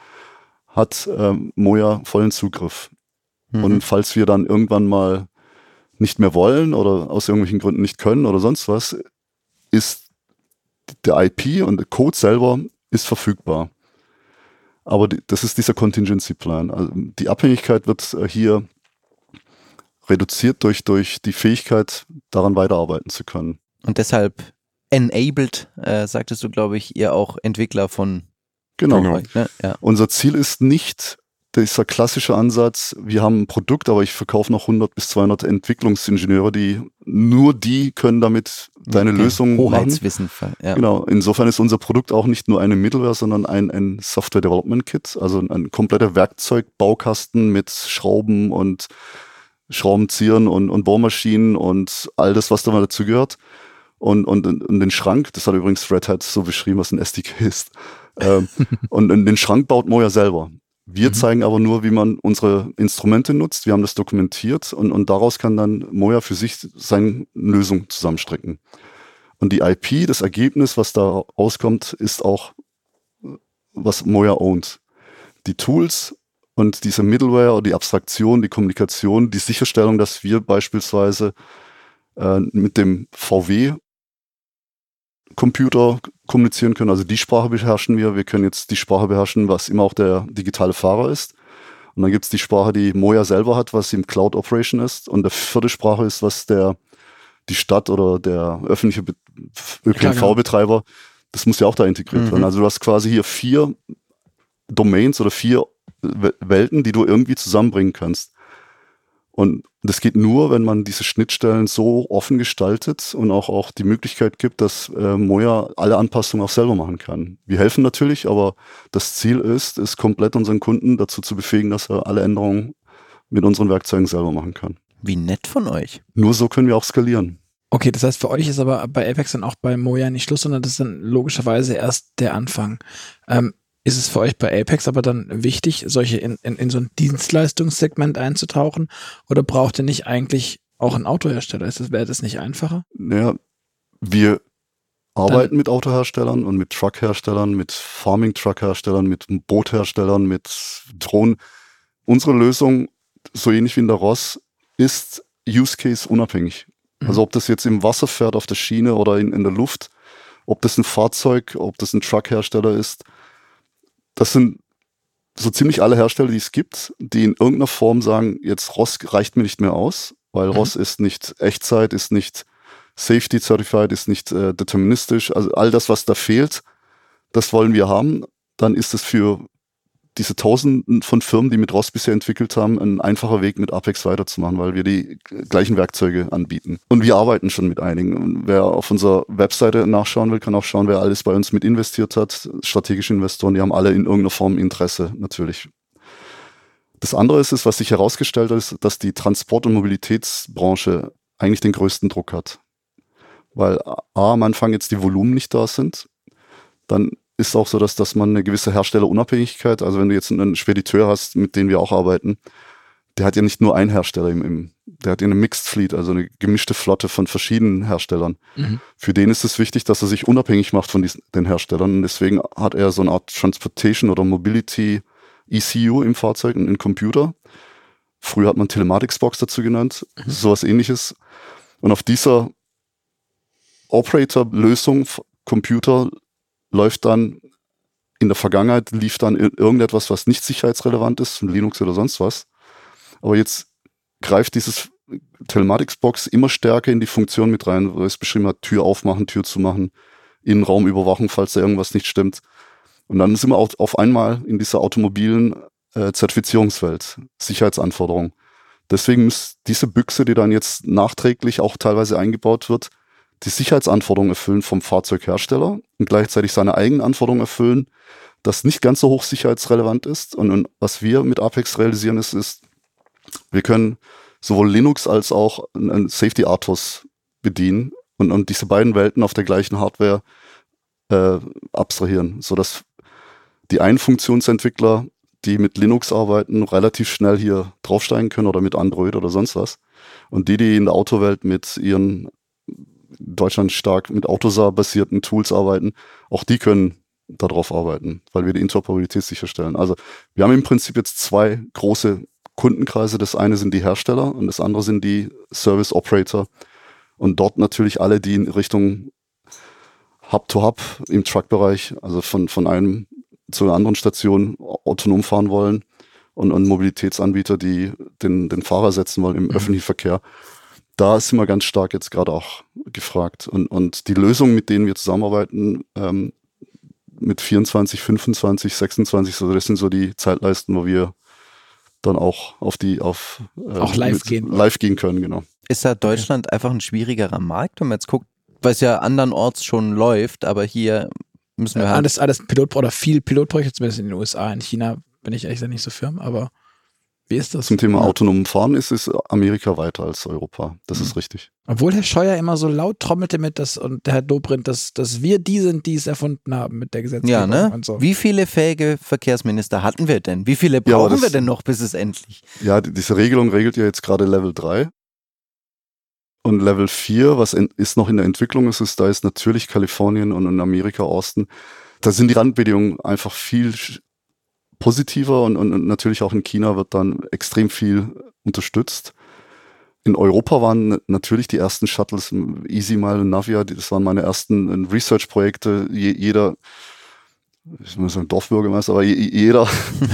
hat ähm, Moja vollen Zugriff. Mhm. Und falls wir dann irgendwann mal nicht mehr wollen oder aus irgendwelchen Gründen nicht können oder sonst was, ist der IP und der Code selber ist verfügbar. Aber die, das ist dieser Contingency Plan. Also die Abhängigkeit wird äh, hier reduziert durch, durch die Fähigkeit, daran weiterarbeiten zu können. Und deshalb enabled, äh, sagtest du, glaube ich, ihr auch Entwickler von Genau. Genau. Ne? Ja. Unser Ziel ist nicht dieser klassische Ansatz, wir haben ein Produkt, aber ich verkaufe noch 100 bis 200 Entwicklungsingenieure, die nur die können damit deine Okay. Lösung machen. Hoheitswissen. Ja. Genau. Insofern ist unser Produkt auch nicht nur eine Middleware, sondern ein, ein Software Development Kit, also ein, ein kompletter Werkzeugbaukasten mit Schrauben und Schraubenziehern und, und Bohrmaschinen und all das, was da mal dazu gehört. Und, und, und den Schrank, das hat übrigens Red Hat so beschrieben, was ein SDK ist. Ähm, und in den Schrank baut Moja selber. Wir Mhm. zeigen aber nur, wie man unsere Instrumente nutzt. Wir haben das dokumentiert und, und daraus kann dann Moja für sich seine Lösung zusammenstricken. Und die IP, das Ergebnis, was da rauskommt, ist auch, was Moja ownt. Die Tools und diese Middleware, die Abstraktion, die Kommunikation, die Sicherstellung, dass wir beispielsweise äh, mit dem VW Computer kommunizieren können. Also die Sprache beherrschen wir. Wir können jetzt die Sprache beherrschen, was immer auch der digitale Fahrer ist. Und dann gibt's die Sprache, die Moja selber hat, was im Cloud Operation ist. Und der vierte Sprache ist, was der die Stadt oder der öffentliche Be- klar, genau. ÖPNV-Betreiber, das muss ja auch da integriert Mhm. werden. Also du hast quasi hier vier Domains oder vier Welten, die du irgendwie zusammenbringen kannst. Und das geht nur, wenn man diese Schnittstellen so offen gestaltet und auch, auch die Möglichkeit gibt, dass äh, Moja alle Anpassungen auch selber machen kann. Wir helfen natürlich, aber das Ziel ist, es komplett unseren Kunden dazu zu befähigen, dass er alle Änderungen mit unseren Werkzeugen selber machen kann. Wie nett von euch. Nur so können wir auch skalieren. Okay, das heißt, für euch ist aber bei Apex dann auch bei Moja nicht Schluss, sondern das ist dann logischerweise erst der Anfang. Ähm, ist es für euch bei Apex aber dann wichtig, solche in, in, in so ein Dienstleistungssegment einzutauchen? Oder braucht ihr nicht eigentlich auch einen Autohersteller? Ist das, wäre das nicht einfacher? Naja, wir arbeiten mit Autoherstellern und mit Truckherstellern, mit Farming-Truckherstellern, mit Bootherstellern, mit Drohnen. Unsere Lösung, so ähnlich wie in der Ross, ist Use Case unabhängig. Mhm. Also ob das jetzt im Wasser fährt, auf der Schiene oder in, in der Luft, ob das ein Fahrzeug, ob das ein Truckhersteller ist, das sind so ziemlich alle Hersteller, die es gibt, die in irgendeiner Form sagen, jetzt Ross reicht mir nicht mehr aus, weil Mhm. Ross ist nicht Echtzeit, ist nicht Safety Certified, ist nicht äh, deterministisch. Also all das, was da fehlt, das wollen wir haben. Dann ist es für diese Tausenden von Firmen, die mit Ross bisher entwickelt haben, ein einfacher Weg, mit Apex weiterzumachen, weil wir die gleichen Werkzeuge anbieten. Und wir arbeiten schon mit einigen. Und wer auf unserer Webseite nachschauen will, kann auch schauen, wer alles bei uns mit investiert hat. Strategische Investoren, die haben alle in irgendeiner Form Interesse, natürlich. Das andere ist es, was sich herausgestellt hat, ist, dass die Transport- und Mobilitätsbranche eigentlich den größten Druck hat. Weil A, am Anfang jetzt die Volumen nicht da sind. Dann ist auch so, dass, dass man eine gewisse Herstellerunabhängigkeit, also wenn du jetzt einen Spediteur hast, mit dem wir auch arbeiten, der hat ja nicht nur einen Hersteller im, im der hat ja eine Mixed Fleet, also eine gemischte Flotte von verschiedenen Herstellern. Mhm. Für den ist es wichtig, dass er sich unabhängig macht von diesen, den Herstellern. Und deswegen hat er so eine Art Transportation oder Mobility ECU im Fahrzeug, einen Computer. Früher hat man Telematics-Box dazu genannt, sowas ähnliches. Und auf dieser Operator-Lösung, Computer, läuft dann in der Vergangenheit lief dann ir- irgendetwas, was nicht sicherheitsrelevant ist, Linux oder sonst was. Aber jetzt greift dieses Telematics-Box immer stärker in die Funktion mit rein, wo es beschrieben hat, Tür aufmachen, Tür zu machen, Innenraumüberwachung, falls da irgendwas nicht stimmt. Und dann sind wir auf, auf einmal in dieser automobilen äh, Zertifizierungswelt, Sicherheitsanforderungen. Deswegen muss diese Büchse, die dann jetzt nachträglich auch teilweise eingebaut wird, die Sicherheitsanforderungen erfüllen vom Fahrzeughersteller und gleichzeitig seine eigenen Anforderungen erfüllen, das nicht ganz so hoch sicherheitsrelevant ist. Und, und was wir mit Apex realisieren, ist, ist, wir können sowohl Linux als auch ein, Safety Artos bedienen und, und diese beiden Welten auf der gleichen Hardware äh, abstrahieren, sodass die einen Funktionsentwickler, die mit Linux arbeiten, relativ schnell hier draufsteigen können oder mit Android oder sonst was. Und die, die in der Autowelt mit ihren Deutschland stark mit Autosar-basierten Tools arbeiten, auch die können darauf arbeiten, weil wir die Interoperabilität sicherstellen. Also wir haben im Prinzip jetzt zwei große Kundenkreise. Das eine sind die Hersteller und das andere sind die Service Operator. Und dort natürlich alle, die in Richtung Hub-to-Hub im Truck-Bereich, also von, von einem zu einer anderen Station autonom fahren wollen und, und Mobilitätsanbieter, die den, den Fahrer setzen wollen im Mhm. öffentlichen Verkehr. Da sind wir ganz stark jetzt gerade auch gefragt. Und, und die Lösungen, mit denen wir zusammenarbeiten, ähm, mit 24, 25, 26, so das sind so die Zeitleisten, wo wir dann auch auf die auf äh, auch live gehen live gehen können, genau. Ist da Deutschland einfach ein schwierigerer Markt, wenn man jetzt guckt, weil es ja andernorts schon läuft, aber hier müssen wir halt alles alles Pilot oder viel Pilotprojekte zumindest in den USA, in China bin ich ehrlich gesagt nicht so firm, aber wie ist das? Zum Thema ja. autonomen Fahren ist es Amerika weiter als Europa. Das mhm. ist richtig. Obwohl Herr Scheuer immer so laut trommelte mit das und der Herr Dobrindt, dass, dass wir die sind, die es erfunden haben mit der Gesetzgebung ja, ne? und so. Wie viele fähige Verkehrsminister hatten wir denn? Wie viele brauchen ja, das, wir denn noch, bis es endlich? Ja, diese Regelung regelt ja jetzt gerade Level 3. Und Level 4, was in, ist noch in der Entwicklung, ist, ist, da ist natürlich Kalifornien und in Amerika Austin. Da sind die Randbedingungen einfach viel positiver und, und, und natürlich auch in China wird dann extrem viel unterstützt. In Europa waren natürlich die ersten Shuttles, EasyMile und Navia, das waren meine ersten äh, Research-Projekte. jeder, ich muss sagen Dorfbürgermeister, aber jeder,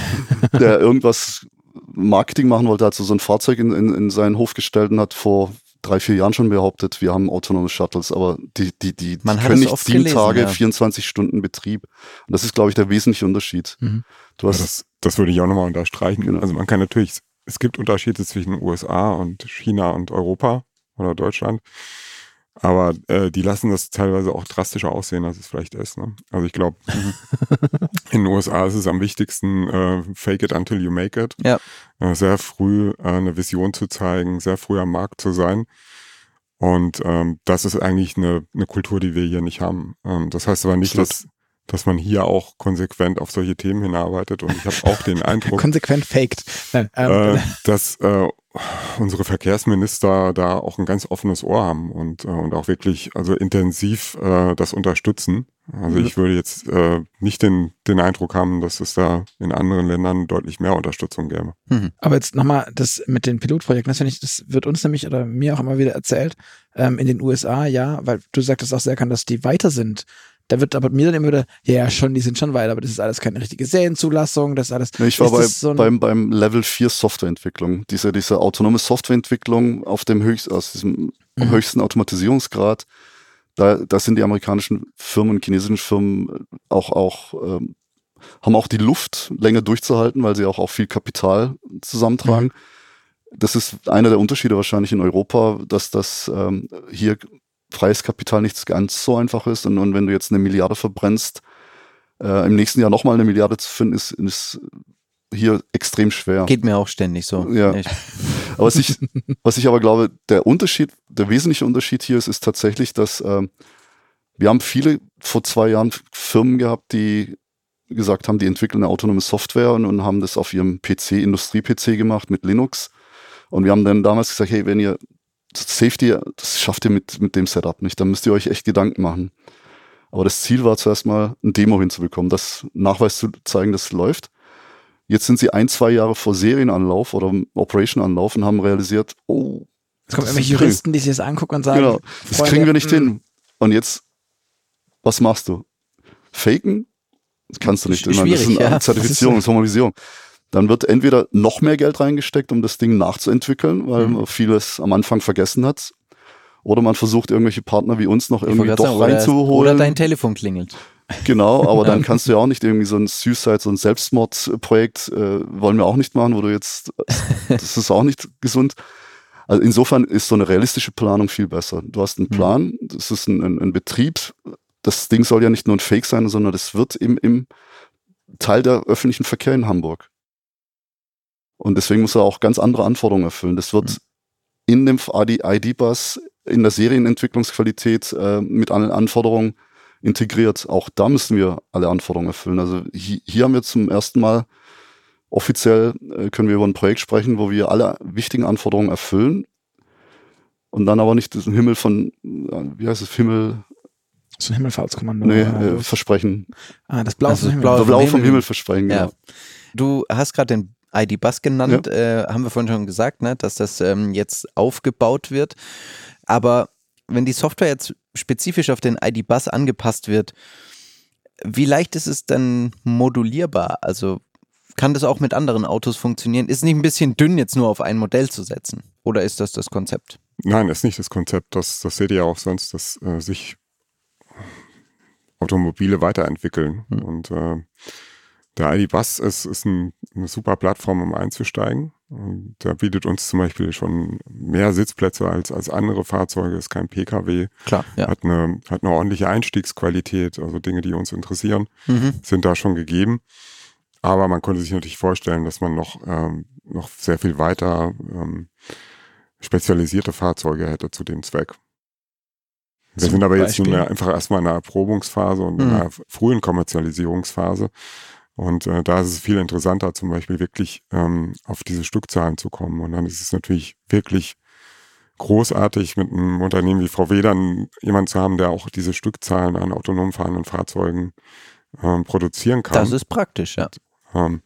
der irgendwas Marketing machen wollte, hat so, so ein Fahrzeug in, in, in seinen Hof gestellt und hat vor drei, vier Jahren schon behauptet, wir haben autonome Shuttles, aber die, die, die, die können nicht sieben gelesen, Tage, ja. 24 Stunden Betrieb. Und das ist, glaube ich, der wesentliche Unterschied. Mhm. Du hast ja, das, das würde ich auch nochmal unterstreichen. Genau. Also man kann natürlich, es gibt Unterschiede zwischen USA und China und Europa oder Deutschland. Aber äh, die lassen das teilweise auch drastischer aussehen, als es vielleicht ist. Ne? Also ich glaube, in den USA ist es am wichtigsten, äh, fake it until you make it. Ja. Äh, sehr früh äh, eine Vision zu zeigen, sehr früh am Markt zu sein. Und ähm, das ist eigentlich eine, eine Kultur, die wir hier nicht haben. Ähm, das heißt aber nicht, dass, dass man hier auch konsequent auf solche Themen hinarbeitet. Und ich habe auch den Eindruck. konsequent faked. Nein, ähm, äh, dass äh, unsere Verkehrsminister da auch ein ganz offenes Ohr haben und, äh, und auch wirklich also intensiv äh, das unterstützen. Also ich würde jetzt äh, nicht den, den Eindruck haben, dass es da in anderen Ländern deutlich mehr Unterstützung gäbe. Mhm. Aber jetzt nochmal das mit den Pilotprojekten, das ich, das wird uns nämlich oder mir auch immer wieder erzählt, ähm, in den USA, ja, weil du sagtest auch sehr kann, dass die weiter sind da wird aber mir dann immer wieder, ja, schon, die sind schon weiter, aber das ist alles keine richtige Serienzulassung, das ist alles. Nee, ich war bei, so beim, beim Level 4 Softwareentwicklung, diese, diese autonome Softwareentwicklung auf dem höchst, aus diesem mhm. höchsten Automatisierungsgrad. Da, da sind die amerikanischen Firmen, chinesischen Firmen auch, auch ähm, haben auch die Luft länger durchzuhalten, weil sie auch, auch viel Kapital zusammentragen. Mhm. Das ist einer der Unterschiede wahrscheinlich in Europa, dass das ähm, hier freies Kapital nichts ganz so einfach ist. Und, und wenn du jetzt eine Milliarde verbrennst, äh, im nächsten Jahr nochmal eine Milliarde zu finden, ist, ist hier extrem schwer. Geht mir auch ständig so. Ja. aber was ich, was ich aber glaube, der Unterschied, der wesentliche Unterschied hier ist, ist tatsächlich, dass äh, wir haben viele vor zwei Jahren Firmen gehabt, die gesagt haben, die entwickeln eine autonome Software und, und haben das auf ihrem PC, Industrie-PC gemacht mit Linux. Und wir haben dann damals gesagt, hey, wenn ihr Safety, das schafft ihr mit, mit dem Setup nicht. Da müsst ihr euch echt Gedanken machen. Aber das Ziel war zuerst mal, ein Demo hinzubekommen, das Nachweis zu zeigen, dass es läuft. Jetzt sind sie ein, zwei Jahre vor Serienanlauf oder Operation-Anlauf und haben realisiert, oh. Es kommen irgendwelche Juristen, die sich das angucken und sagen, genau, das Freunde, kriegen wir nicht hin. Hm. Und jetzt, was machst du? Faken? Das kannst du nicht. Schwierig, das ist eine ja. Zertifizierung, das ist Normalisierung. Dann wird entweder noch mehr Geld reingesteckt, um das Ding nachzuentwickeln, weil mhm. man vieles am Anfang vergessen hat. Oder man versucht, irgendwelche Partner wie uns noch irgendwie doch sagen, reinzuholen. Oder dein Telefon klingelt. Genau, aber dann kannst du ja auch nicht irgendwie so ein Suicide, so ein Selbstmordprojekt äh, wollen wir auch nicht machen, wo du jetzt, das ist auch nicht gesund. Also insofern ist so eine realistische Planung viel besser. Du hast einen mhm. Plan, das ist ein, ein, ein Betrieb, das Ding soll ja nicht nur ein Fake sein, sondern das wird im, im Teil der öffentlichen Verkehr in Hamburg. Und deswegen muss er auch ganz andere Anforderungen erfüllen. Das wird mhm. in dem ID-Bus in der Serienentwicklungsqualität äh, mit allen Anforderungen integriert. Auch da müssen wir alle Anforderungen erfüllen. Also hier, hier haben wir zum ersten Mal offiziell äh, können wir über ein Projekt sprechen, wo wir alle wichtigen Anforderungen erfüllen und dann aber nicht diesen Himmel von, wie heißt es, Himmel, so ein Himmelfahrtskommando. Nee, äh, Versprechen. Ah, das Blau, vom Himmel. Blau, Blau vom Himmel versprechen, ja. Genau. Du hast gerade den ID-Bus genannt, ja. äh, haben wir vorhin schon gesagt, ne, dass das ähm, jetzt aufgebaut wird. Aber wenn die Software jetzt spezifisch auf den ID-Bus angepasst wird, wie leicht ist es denn modulierbar? Also kann das auch mit anderen Autos funktionieren? Ist nicht ein bisschen dünn, jetzt nur auf ein Modell zu setzen? Oder ist das das Konzept? Nein, das ist nicht das Konzept. Das, das seht ihr ja auch sonst, dass äh, sich Automobile weiterentwickeln. Mhm. Und äh, der ID Bus ist, ist ein, eine super Plattform, um einzusteigen. Und der bietet uns zum Beispiel schon mehr Sitzplätze als, als andere Fahrzeuge, ist kein Pkw, Klar, ja. hat, eine, hat eine ordentliche Einstiegsqualität, also Dinge, die uns interessieren, Mhm. sind da schon gegeben. Aber man konnte sich natürlich vorstellen, dass man noch, ähm, noch sehr viel weiter ähm, spezialisierte Fahrzeuge hätte zu dem Zweck. Wir Zum sind aber jetzt Beispiel? nunmehr einfach erstmal in einer Erprobungsphase und in Mhm. einer frühen Kommerzialisierungsphase. Und äh, da ist es viel interessanter, zum Beispiel wirklich ähm, auf diese Stückzahlen zu kommen. Und dann ist es natürlich wirklich großartig, mit einem Unternehmen wie VW dann jemand zu haben, der auch diese Stückzahlen an autonom fahrenden Fahrzeugen ähm, produzieren kann. Das ist praktisch, ja. Ähm,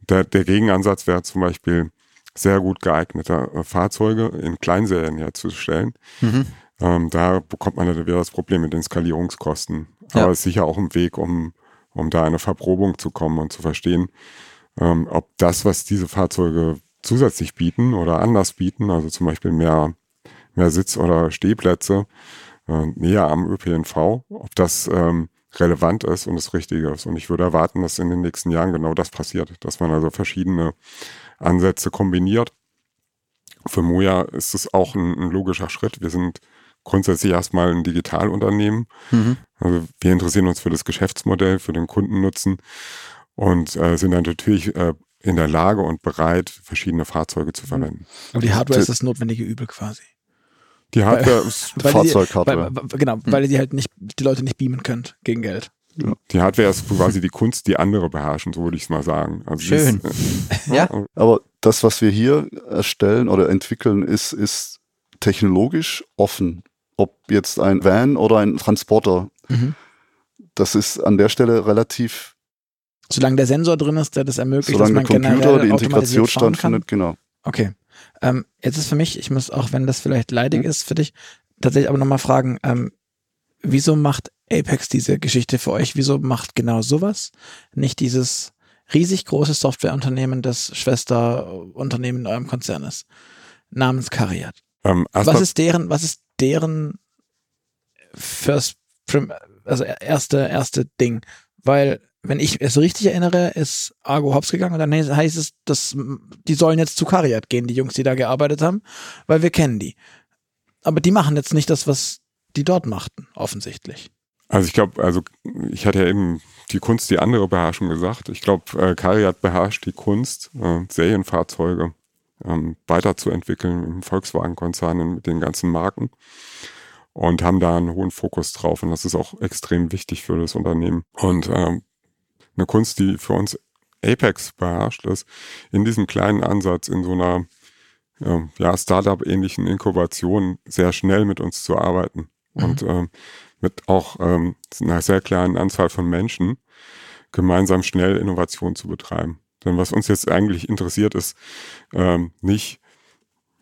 der, der Gegenansatz wäre zum Beispiel sehr gut geeigneter äh, Fahrzeuge in Kleinserien herzustellen. Mhm. Ähm, da bekommt man dann wieder das Problem mit den Skalierungskosten. Ja. Aber es ist sicher auch ein Weg, um, um da eine Verprobung zu kommen und zu verstehen, ähm, ob das, was diese Fahrzeuge zusätzlich bieten oder anders bieten, also zum Beispiel mehr, mehr Sitz- oder Stehplätze äh, näher am ÖPNV, ob das ähm, relevant ist und das Richtige ist. Und ich würde erwarten, dass in den nächsten Jahren genau das passiert, dass man also verschiedene Ansätze kombiniert. Für Moja ist es auch ein, ein logischer Schritt. Wir sind grundsätzlich erstmal ein Digitalunternehmen. Mhm. Also wir interessieren uns für das Geschäftsmodell, für den Kundennutzen und äh, sind dann natürlich äh, in der Lage und bereit, verschiedene Fahrzeuge zu verwenden. Aber die Hardware ist das notwendige Übel quasi. Die Hardware ist, Weil ihr die- Fahrzeughardware. Genau, weil ihr die halt nicht, die Leute nicht beamen könnt gegen Geld. die Hardware ist quasi die Kunst, die andere beherrschen, so würde ich es mal sagen. Also Schön. Ist, Ja. Aber das, was wir hier erstellen oder entwickeln, ist, ist technologisch offen. Ob jetzt ein Van oder ein Transporter, Mhm. das ist an der Stelle relativ, Solange der Sensor drin ist, der das ermöglicht, solange der dass man Computer, generell die Integration stattfindet, genau. Okay. Ähm, jetzt ist für mich, ich muss auch, wenn das vielleicht leidig ist für dich, tatsächlich aber nochmal fragen, ähm, wieso macht Apex diese Geschichte für euch? Wieso macht genau sowas? Nicht dieses riesig große Softwareunternehmen, das Schwesterunternehmen in eurem Konzern ist, namens Cariat. ähm, Was ist deren, was ist deren first, also erste, erste Ding? Weil, wenn ich es richtig erinnere, ist Argo hops gegangen und dann heißt es, dass die sollen jetzt zu Cariat gehen, die Jungs, die da gearbeitet haben, weil wir kennen die. Aber die machen jetzt nicht das, was die dort machten, offensichtlich. also ich glaube, also ich hatte ja eben die Kunst, die andere beherrschen gesagt. Ich glaube, äh, Cariat beherrscht die Kunst, äh, Serienfahrzeuge ähm, weiterzuentwickeln im Volkswagen-Konzern mit den ganzen Marken und haben da einen hohen Fokus drauf und das ist auch extrem wichtig für das Unternehmen. Und ähm, eine Kunst, die für uns Apex beherrscht, ist in diesem kleinen Ansatz, in so einer äh, ja, Startup-ähnlichen Inkubation sehr schnell mit uns zu arbeiten und ähm, mit auch ähm, einer sehr kleinen Anzahl von Menschen gemeinsam schnell Innovation zu betreiben. Denn was uns jetzt eigentlich interessiert, ist ähm, nicht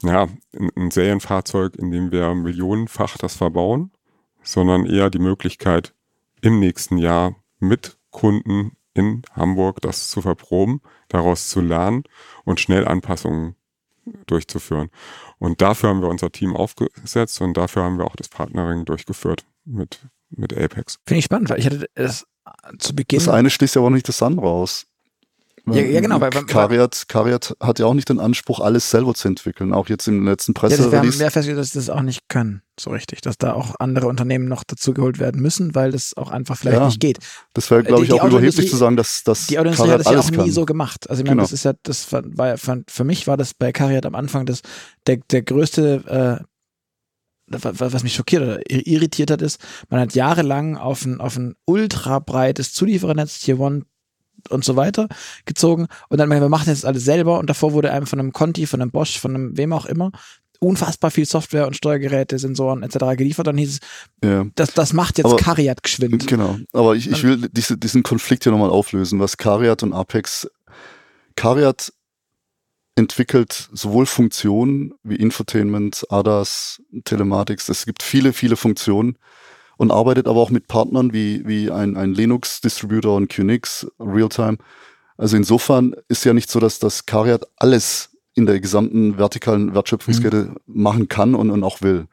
ja, ein, ein Serienfahrzeug, in dem wir millionenfach das verbauen, sondern eher die Möglichkeit, im nächsten Jahr mit Kunden in Hamburg das zu verproben, daraus zu lernen und schnell Anpassungen durchzuführen. Und dafür haben wir unser Team aufgesetzt und dafür haben wir auch das Partnering durchgeführt mit, mit Apex. Finde ich spannend, weil ich hatte es zu Beginn. Das eine schließt ja aber nicht das andere aus. Ja, ja, genau, weil- weil- Cariat, Cariat hat ja auch nicht den Anspruch, alles selber zu entwickeln. Auch jetzt im letzten ja, das, wir haben ja festgestellt, dass sie das auch nicht können, so richtig. Dass da auch andere Unternehmen noch dazugeholt werden müssen, weil das auch einfach vielleicht Ja. nicht geht. Das wäre, glaube die- ich, die auch überheblich zu sagen, dass, dass Die Autoindustrie hat das ja auch kann. nie so gemacht. Also ich meine, Genau. das ist ja, das war, ja für, mich war das bei Cariat am Anfang das der, der größte, äh, wa- was mich schockiert oder irritiert hat, ist, man hat jahrelang auf ein, auf ein ultra breites Zulieferernetz, Tier One und so weiter gezogen und dann, wir machen jetzt alles selber und davor wurde einem von einem Conti, von einem Bosch, von einem wem auch immer unfassbar viel Software und Steuergeräte, Sensoren etc. geliefert. Dann hieß es, Ja. das, das macht jetzt Aber- Cariat geschwind. Genau. Aber ich, ich will diese, diesen Konflikt hier nochmal auflösen, was Cariat und Apex. Cariat entwickelt sowohl Funktionen wie Infotainment, ADAS, Telematics. Es gibt viele, viele Funktionen und arbeitet aber auch mit Partnern wie, wie ein, ein Linux-Distributor und QNX, Realtime. Also insofern ist ja nicht so, dass das Cariat alles in der gesamten vertikalen Wertschöpfungskette machen kann und, und auch will.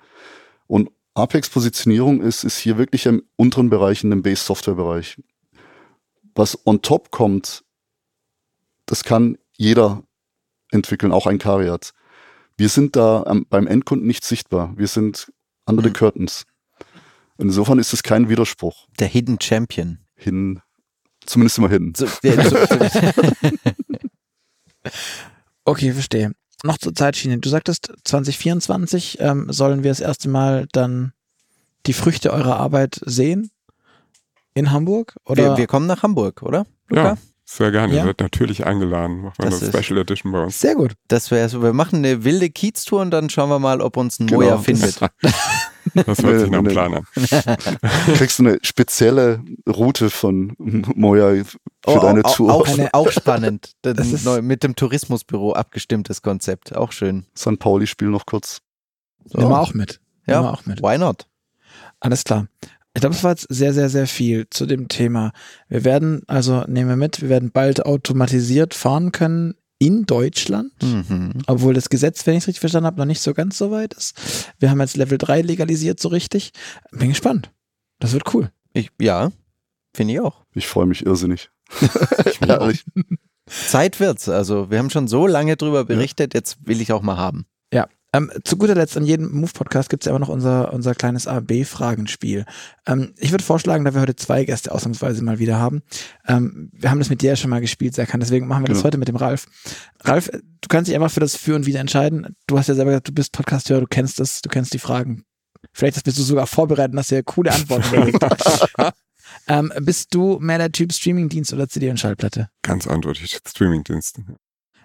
Und Apex-Positionierung ist, ist hier wirklich im unteren Bereich, in dem Base-Software-Bereich. Was on top kommt, das kann jeder entwickeln, auch ein Cariat. Wir sind da am, beim Endkunden nicht sichtbar. Wir sind under the Mhm. curtains. Insofern ist es kein Widerspruch. Der Hidden Champion. Hin, zumindest immer hin. So, der, so, Okay, verstehe. Noch zur Zeitschiene. Du sagtest, 2024 ähm, sollen wir das erste Mal dann die Früchte eurer Arbeit sehen in Hamburg? Oder? wir, wir kommen nach Hamburg, oder? Luca? Ja, sehr gerne. Ja. Ihr seid natürlich eingeladen. Machen wir Das eine Special Edition bei uns. Sehr gut. Das wäre so. Wir machen eine wilde Kiez-Tour und dann schauen wir mal, ob uns ein Genau. Moja findet. Das hört sich nach einem. Plan an. Kriegst du eine spezielle Route von Moja für Oh, deine au- Tour. Auch, Eine- auch spannend. Das Das ist ist- neu, mit dem Tourismusbüro abgestimmtes Konzept. Auch schön. St. Pauli-Spiel noch kurz. So. Nehmen wir auch mit. Ja. Nehmen wir auch mit. Why not? Alles klar. Ich glaube, es war jetzt sehr, sehr, sehr viel zu dem Thema. Wir werden, also nehmen wir mit, wir werden bald automatisiert fahren können in Deutschland, Mhm. obwohl das Gesetz, wenn ich es richtig verstanden habe, noch nicht so ganz so weit ist. Wir haben jetzt Level 3 legalisiert, so richtig. Bin gespannt. Das wird cool. Ich, ja, finde ich auch. Ich freue mich irrsinnig. Ich Ehrlich. Zeit wird's. Also, wir haben schon so lange drüber berichtet, jetzt will ich auch mal haben. Ähm, zu guter Letzt, an jedem Move-Podcast gibt es ja immer noch unser, unser kleines A-B-Fragenspiel. Ähm, ich würde vorschlagen, da wir heute zwei Gäste ausnahmsweise mal wieder haben, ähm, wir haben das mit dir ja schon mal gespielt, Serkan, deswegen machen wir das Genau. heute mit dem Ralf. Ralf, du kannst dich einfach für das Für und Wider entscheiden. Du hast ja selber gesagt, du bist Podcasteur, du kennst es, du kennst die Fragen. Vielleicht bist du sogar vorbereitet und hast dir coole Antworten ähm, bist du mehr der Typ Streamingdienst oder CD und Schallplatte? Ganz eindeutig Streamingdienste.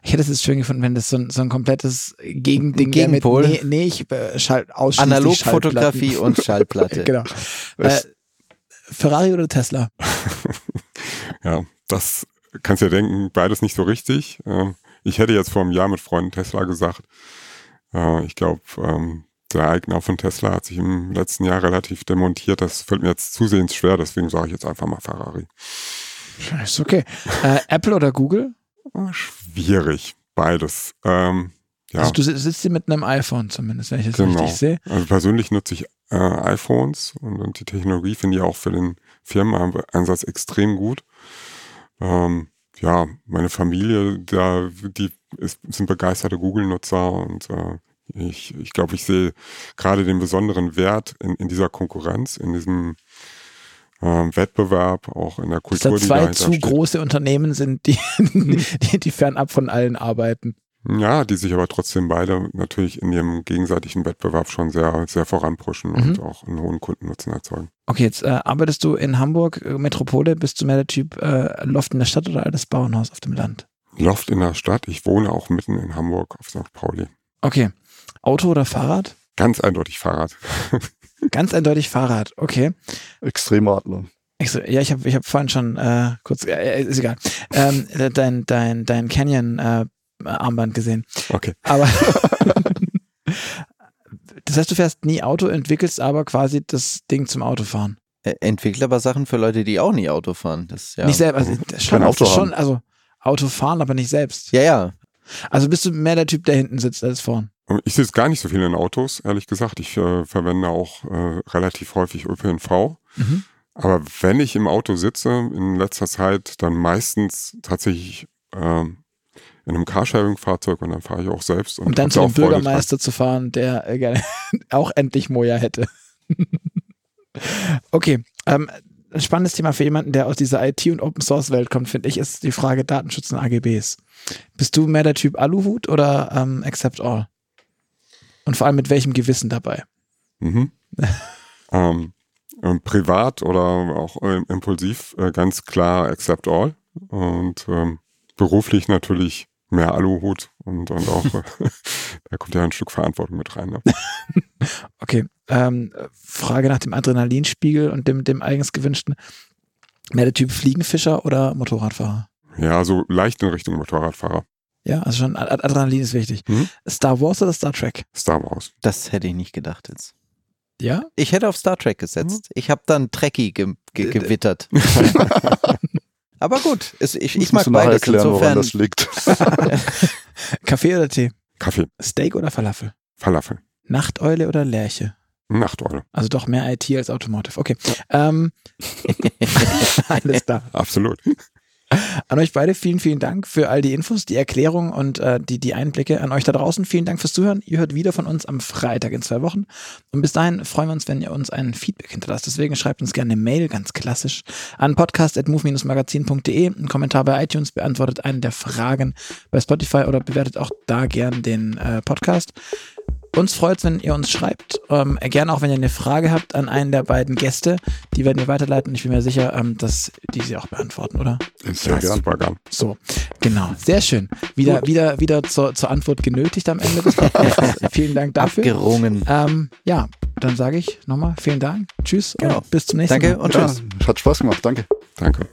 Ich hätte es jetzt schön gefunden, wenn das so ein, so ein komplettes Gegending wäre mit, Gegenpol. nee, nee, ich äh, schall, ausschließlich Analogfotografie und Schallplatte. Genau. Äh, Ferrari oder Tesla? Ja, das kannst du ja denken, beides nicht so richtig. Ähm, Ich hätte jetzt vor einem Jahr mit Freunden Tesla gesagt. Äh, Ich glaube, ähm, der Eigner von Tesla hat sich im letzten Jahr relativ demontiert. Das fällt mir jetzt zusehends schwer, deswegen sage ich jetzt einfach mal Ferrari. Ist okay. Äh, Apple oder Google? Schwierig, beides. Ähm, ja, Also du si- sitzt hier mit einem iPhone zumindest, wenn ich das Genau. richtig sehe. also persönlich nutze ich äh, iPhones und, und die Technologie finde ich auch für den Firmeneinsatz extrem gut. Ähm, ja, meine Familie, da, die ist, sind begeisterte Google-Nutzer und äh, ich, ich glaube, ich sehe gerade den besonderen Wert in, in dieser Konkurrenz, in diesem ähm, Wettbewerb, auch in der Dass Kultur, da die zwei zu steht. große Unternehmen sind, die, die, die fernab von allen arbeiten. Ja, die sich aber trotzdem beide natürlich in ihrem gegenseitigen Wettbewerb schon sehr, sehr voranpushen und Mhm. auch einen hohen Kundennutzen erzeugen. Okay, jetzt äh, arbeitest du in Hamburg, äh, Metropole, bist du mehr der Typ äh, Loft in der Stadt oder altes Bauernhaus auf dem Land? Loft in der Stadt. Ich wohne auch mitten in Hamburg auf St. Pauli. Okay. Auto oder Fahrrad? Ganz eindeutig Fahrrad. Ganz eindeutig Fahrrad, okay. Extremadler. Ich so, ja, ich habe ich hab vorhin schon äh, kurz, äh, ist egal, ähm, dein, dein, dein Canyon-Armband gesehen. Okay. Aber das heißt, du fährst nie Auto, entwickelst aber quasi das Ding zum Autofahren. Äh, Entwickelt aber Sachen für Leute, die auch nie Auto fahren. Das, ja. Nicht selber, also, das schon, Auto schon, also Auto fahren, aber nicht selbst. ja, ja. Also bist du mehr der Typ, der hinten sitzt als vorn. Ich sitze gar nicht so viel in Autos, ehrlich gesagt. Ich äh, verwende auch äh, relativ häufig ÖPNV. Mhm. Aber wenn ich im Auto sitze, in letzter Zeit, dann meistens tatsächlich ähm, in einem Carsharing-Fahrzeug und dann fahre ich auch selbst. Und Um dann zu auch Freude dran. Bürgermeister zu fahren, der äh, gerne auch endlich Moja hätte. okay. Ähm, ein spannendes Thema für jemanden, der aus dieser IT- und Open-Source-Welt kommt, finde ich, ist die Frage Datenschutz und AGBs. Bist du mehr der Typ Aluhut oder ähm, Accept All? Und vor allem mit welchem Gewissen dabei? Mhm. ähm, ähm, privat oder auch ähm, impulsiv äh, ganz klar accept all und ähm, beruflich natürlich mehr Aluhut und, und auch äh, da kommt ja ein Stück Verantwortung mit rein. Ne? Okay. Ähm, Frage nach dem Adrenalinspiegel und dem, dem eigens gewünschten. Mehr der Typ Fliegenfischer oder Motorradfahrer? Ja, so leicht in Richtung Motorradfahrer. Ja, also schon Ad- Adrenalin ist wichtig. Mhm. Star Wars oder Star Trek? Star Wars. Das hätte ich nicht gedacht jetzt. Ja? Ich hätte auf Star Trek gesetzt. Ich habe dann Trekkie ge ge Äh, gewittert. Aber gut, es, ich, ich mag beides. erklären, woran Insofern, das liegt. Kaffee oder Tee? Kaffee, Steak oder Falafel? Falafel, Nachteule oder Lerche? Ein 8 Euro. Also doch mehr IT als Automotive. Okay. Ähm, alles klar. Absolut. An euch beide vielen, vielen Dank für all die Infos, die Erklärung und äh, die, die Einblicke. An euch da draußen vielen Dank fürs Zuhören. Ihr hört wieder von uns am Freitag in zwei Wochen. Und bis dahin freuen wir uns, wenn ihr uns ein Feedback hinterlasst. Deswegen schreibt uns gerne eine Mail, ganz klassisch, an podcast.move-magazin.de. Ein Kommentar bei iTunes beantwortet einen der Fragen bei Spotify oder bewertet auch da gern den äh, Podcast. Uns freut es, wenn ihr uns schreibt. Ähm, gerne auch, wenn ihr eine Frage habt an einen der beiden Gäste. Die werden wir weiterleiten. Ich bin mir sicher, ähm, dass die sie auch beantworten, oder? Ja, super gern. So, genau. Sehr schön. Wieder, wieder, wieder zur, zur Antwort genötigt am Ende des Podcasts. Vielen Dank dafür. Abgerungen. Ähm, ja, dann sage ich nochmal vielen Dank. Tschüss Genau. und bis zum nächsten Danke Mal. und Ja, tschüss. hat Spaß gemacht. Danke. Danke.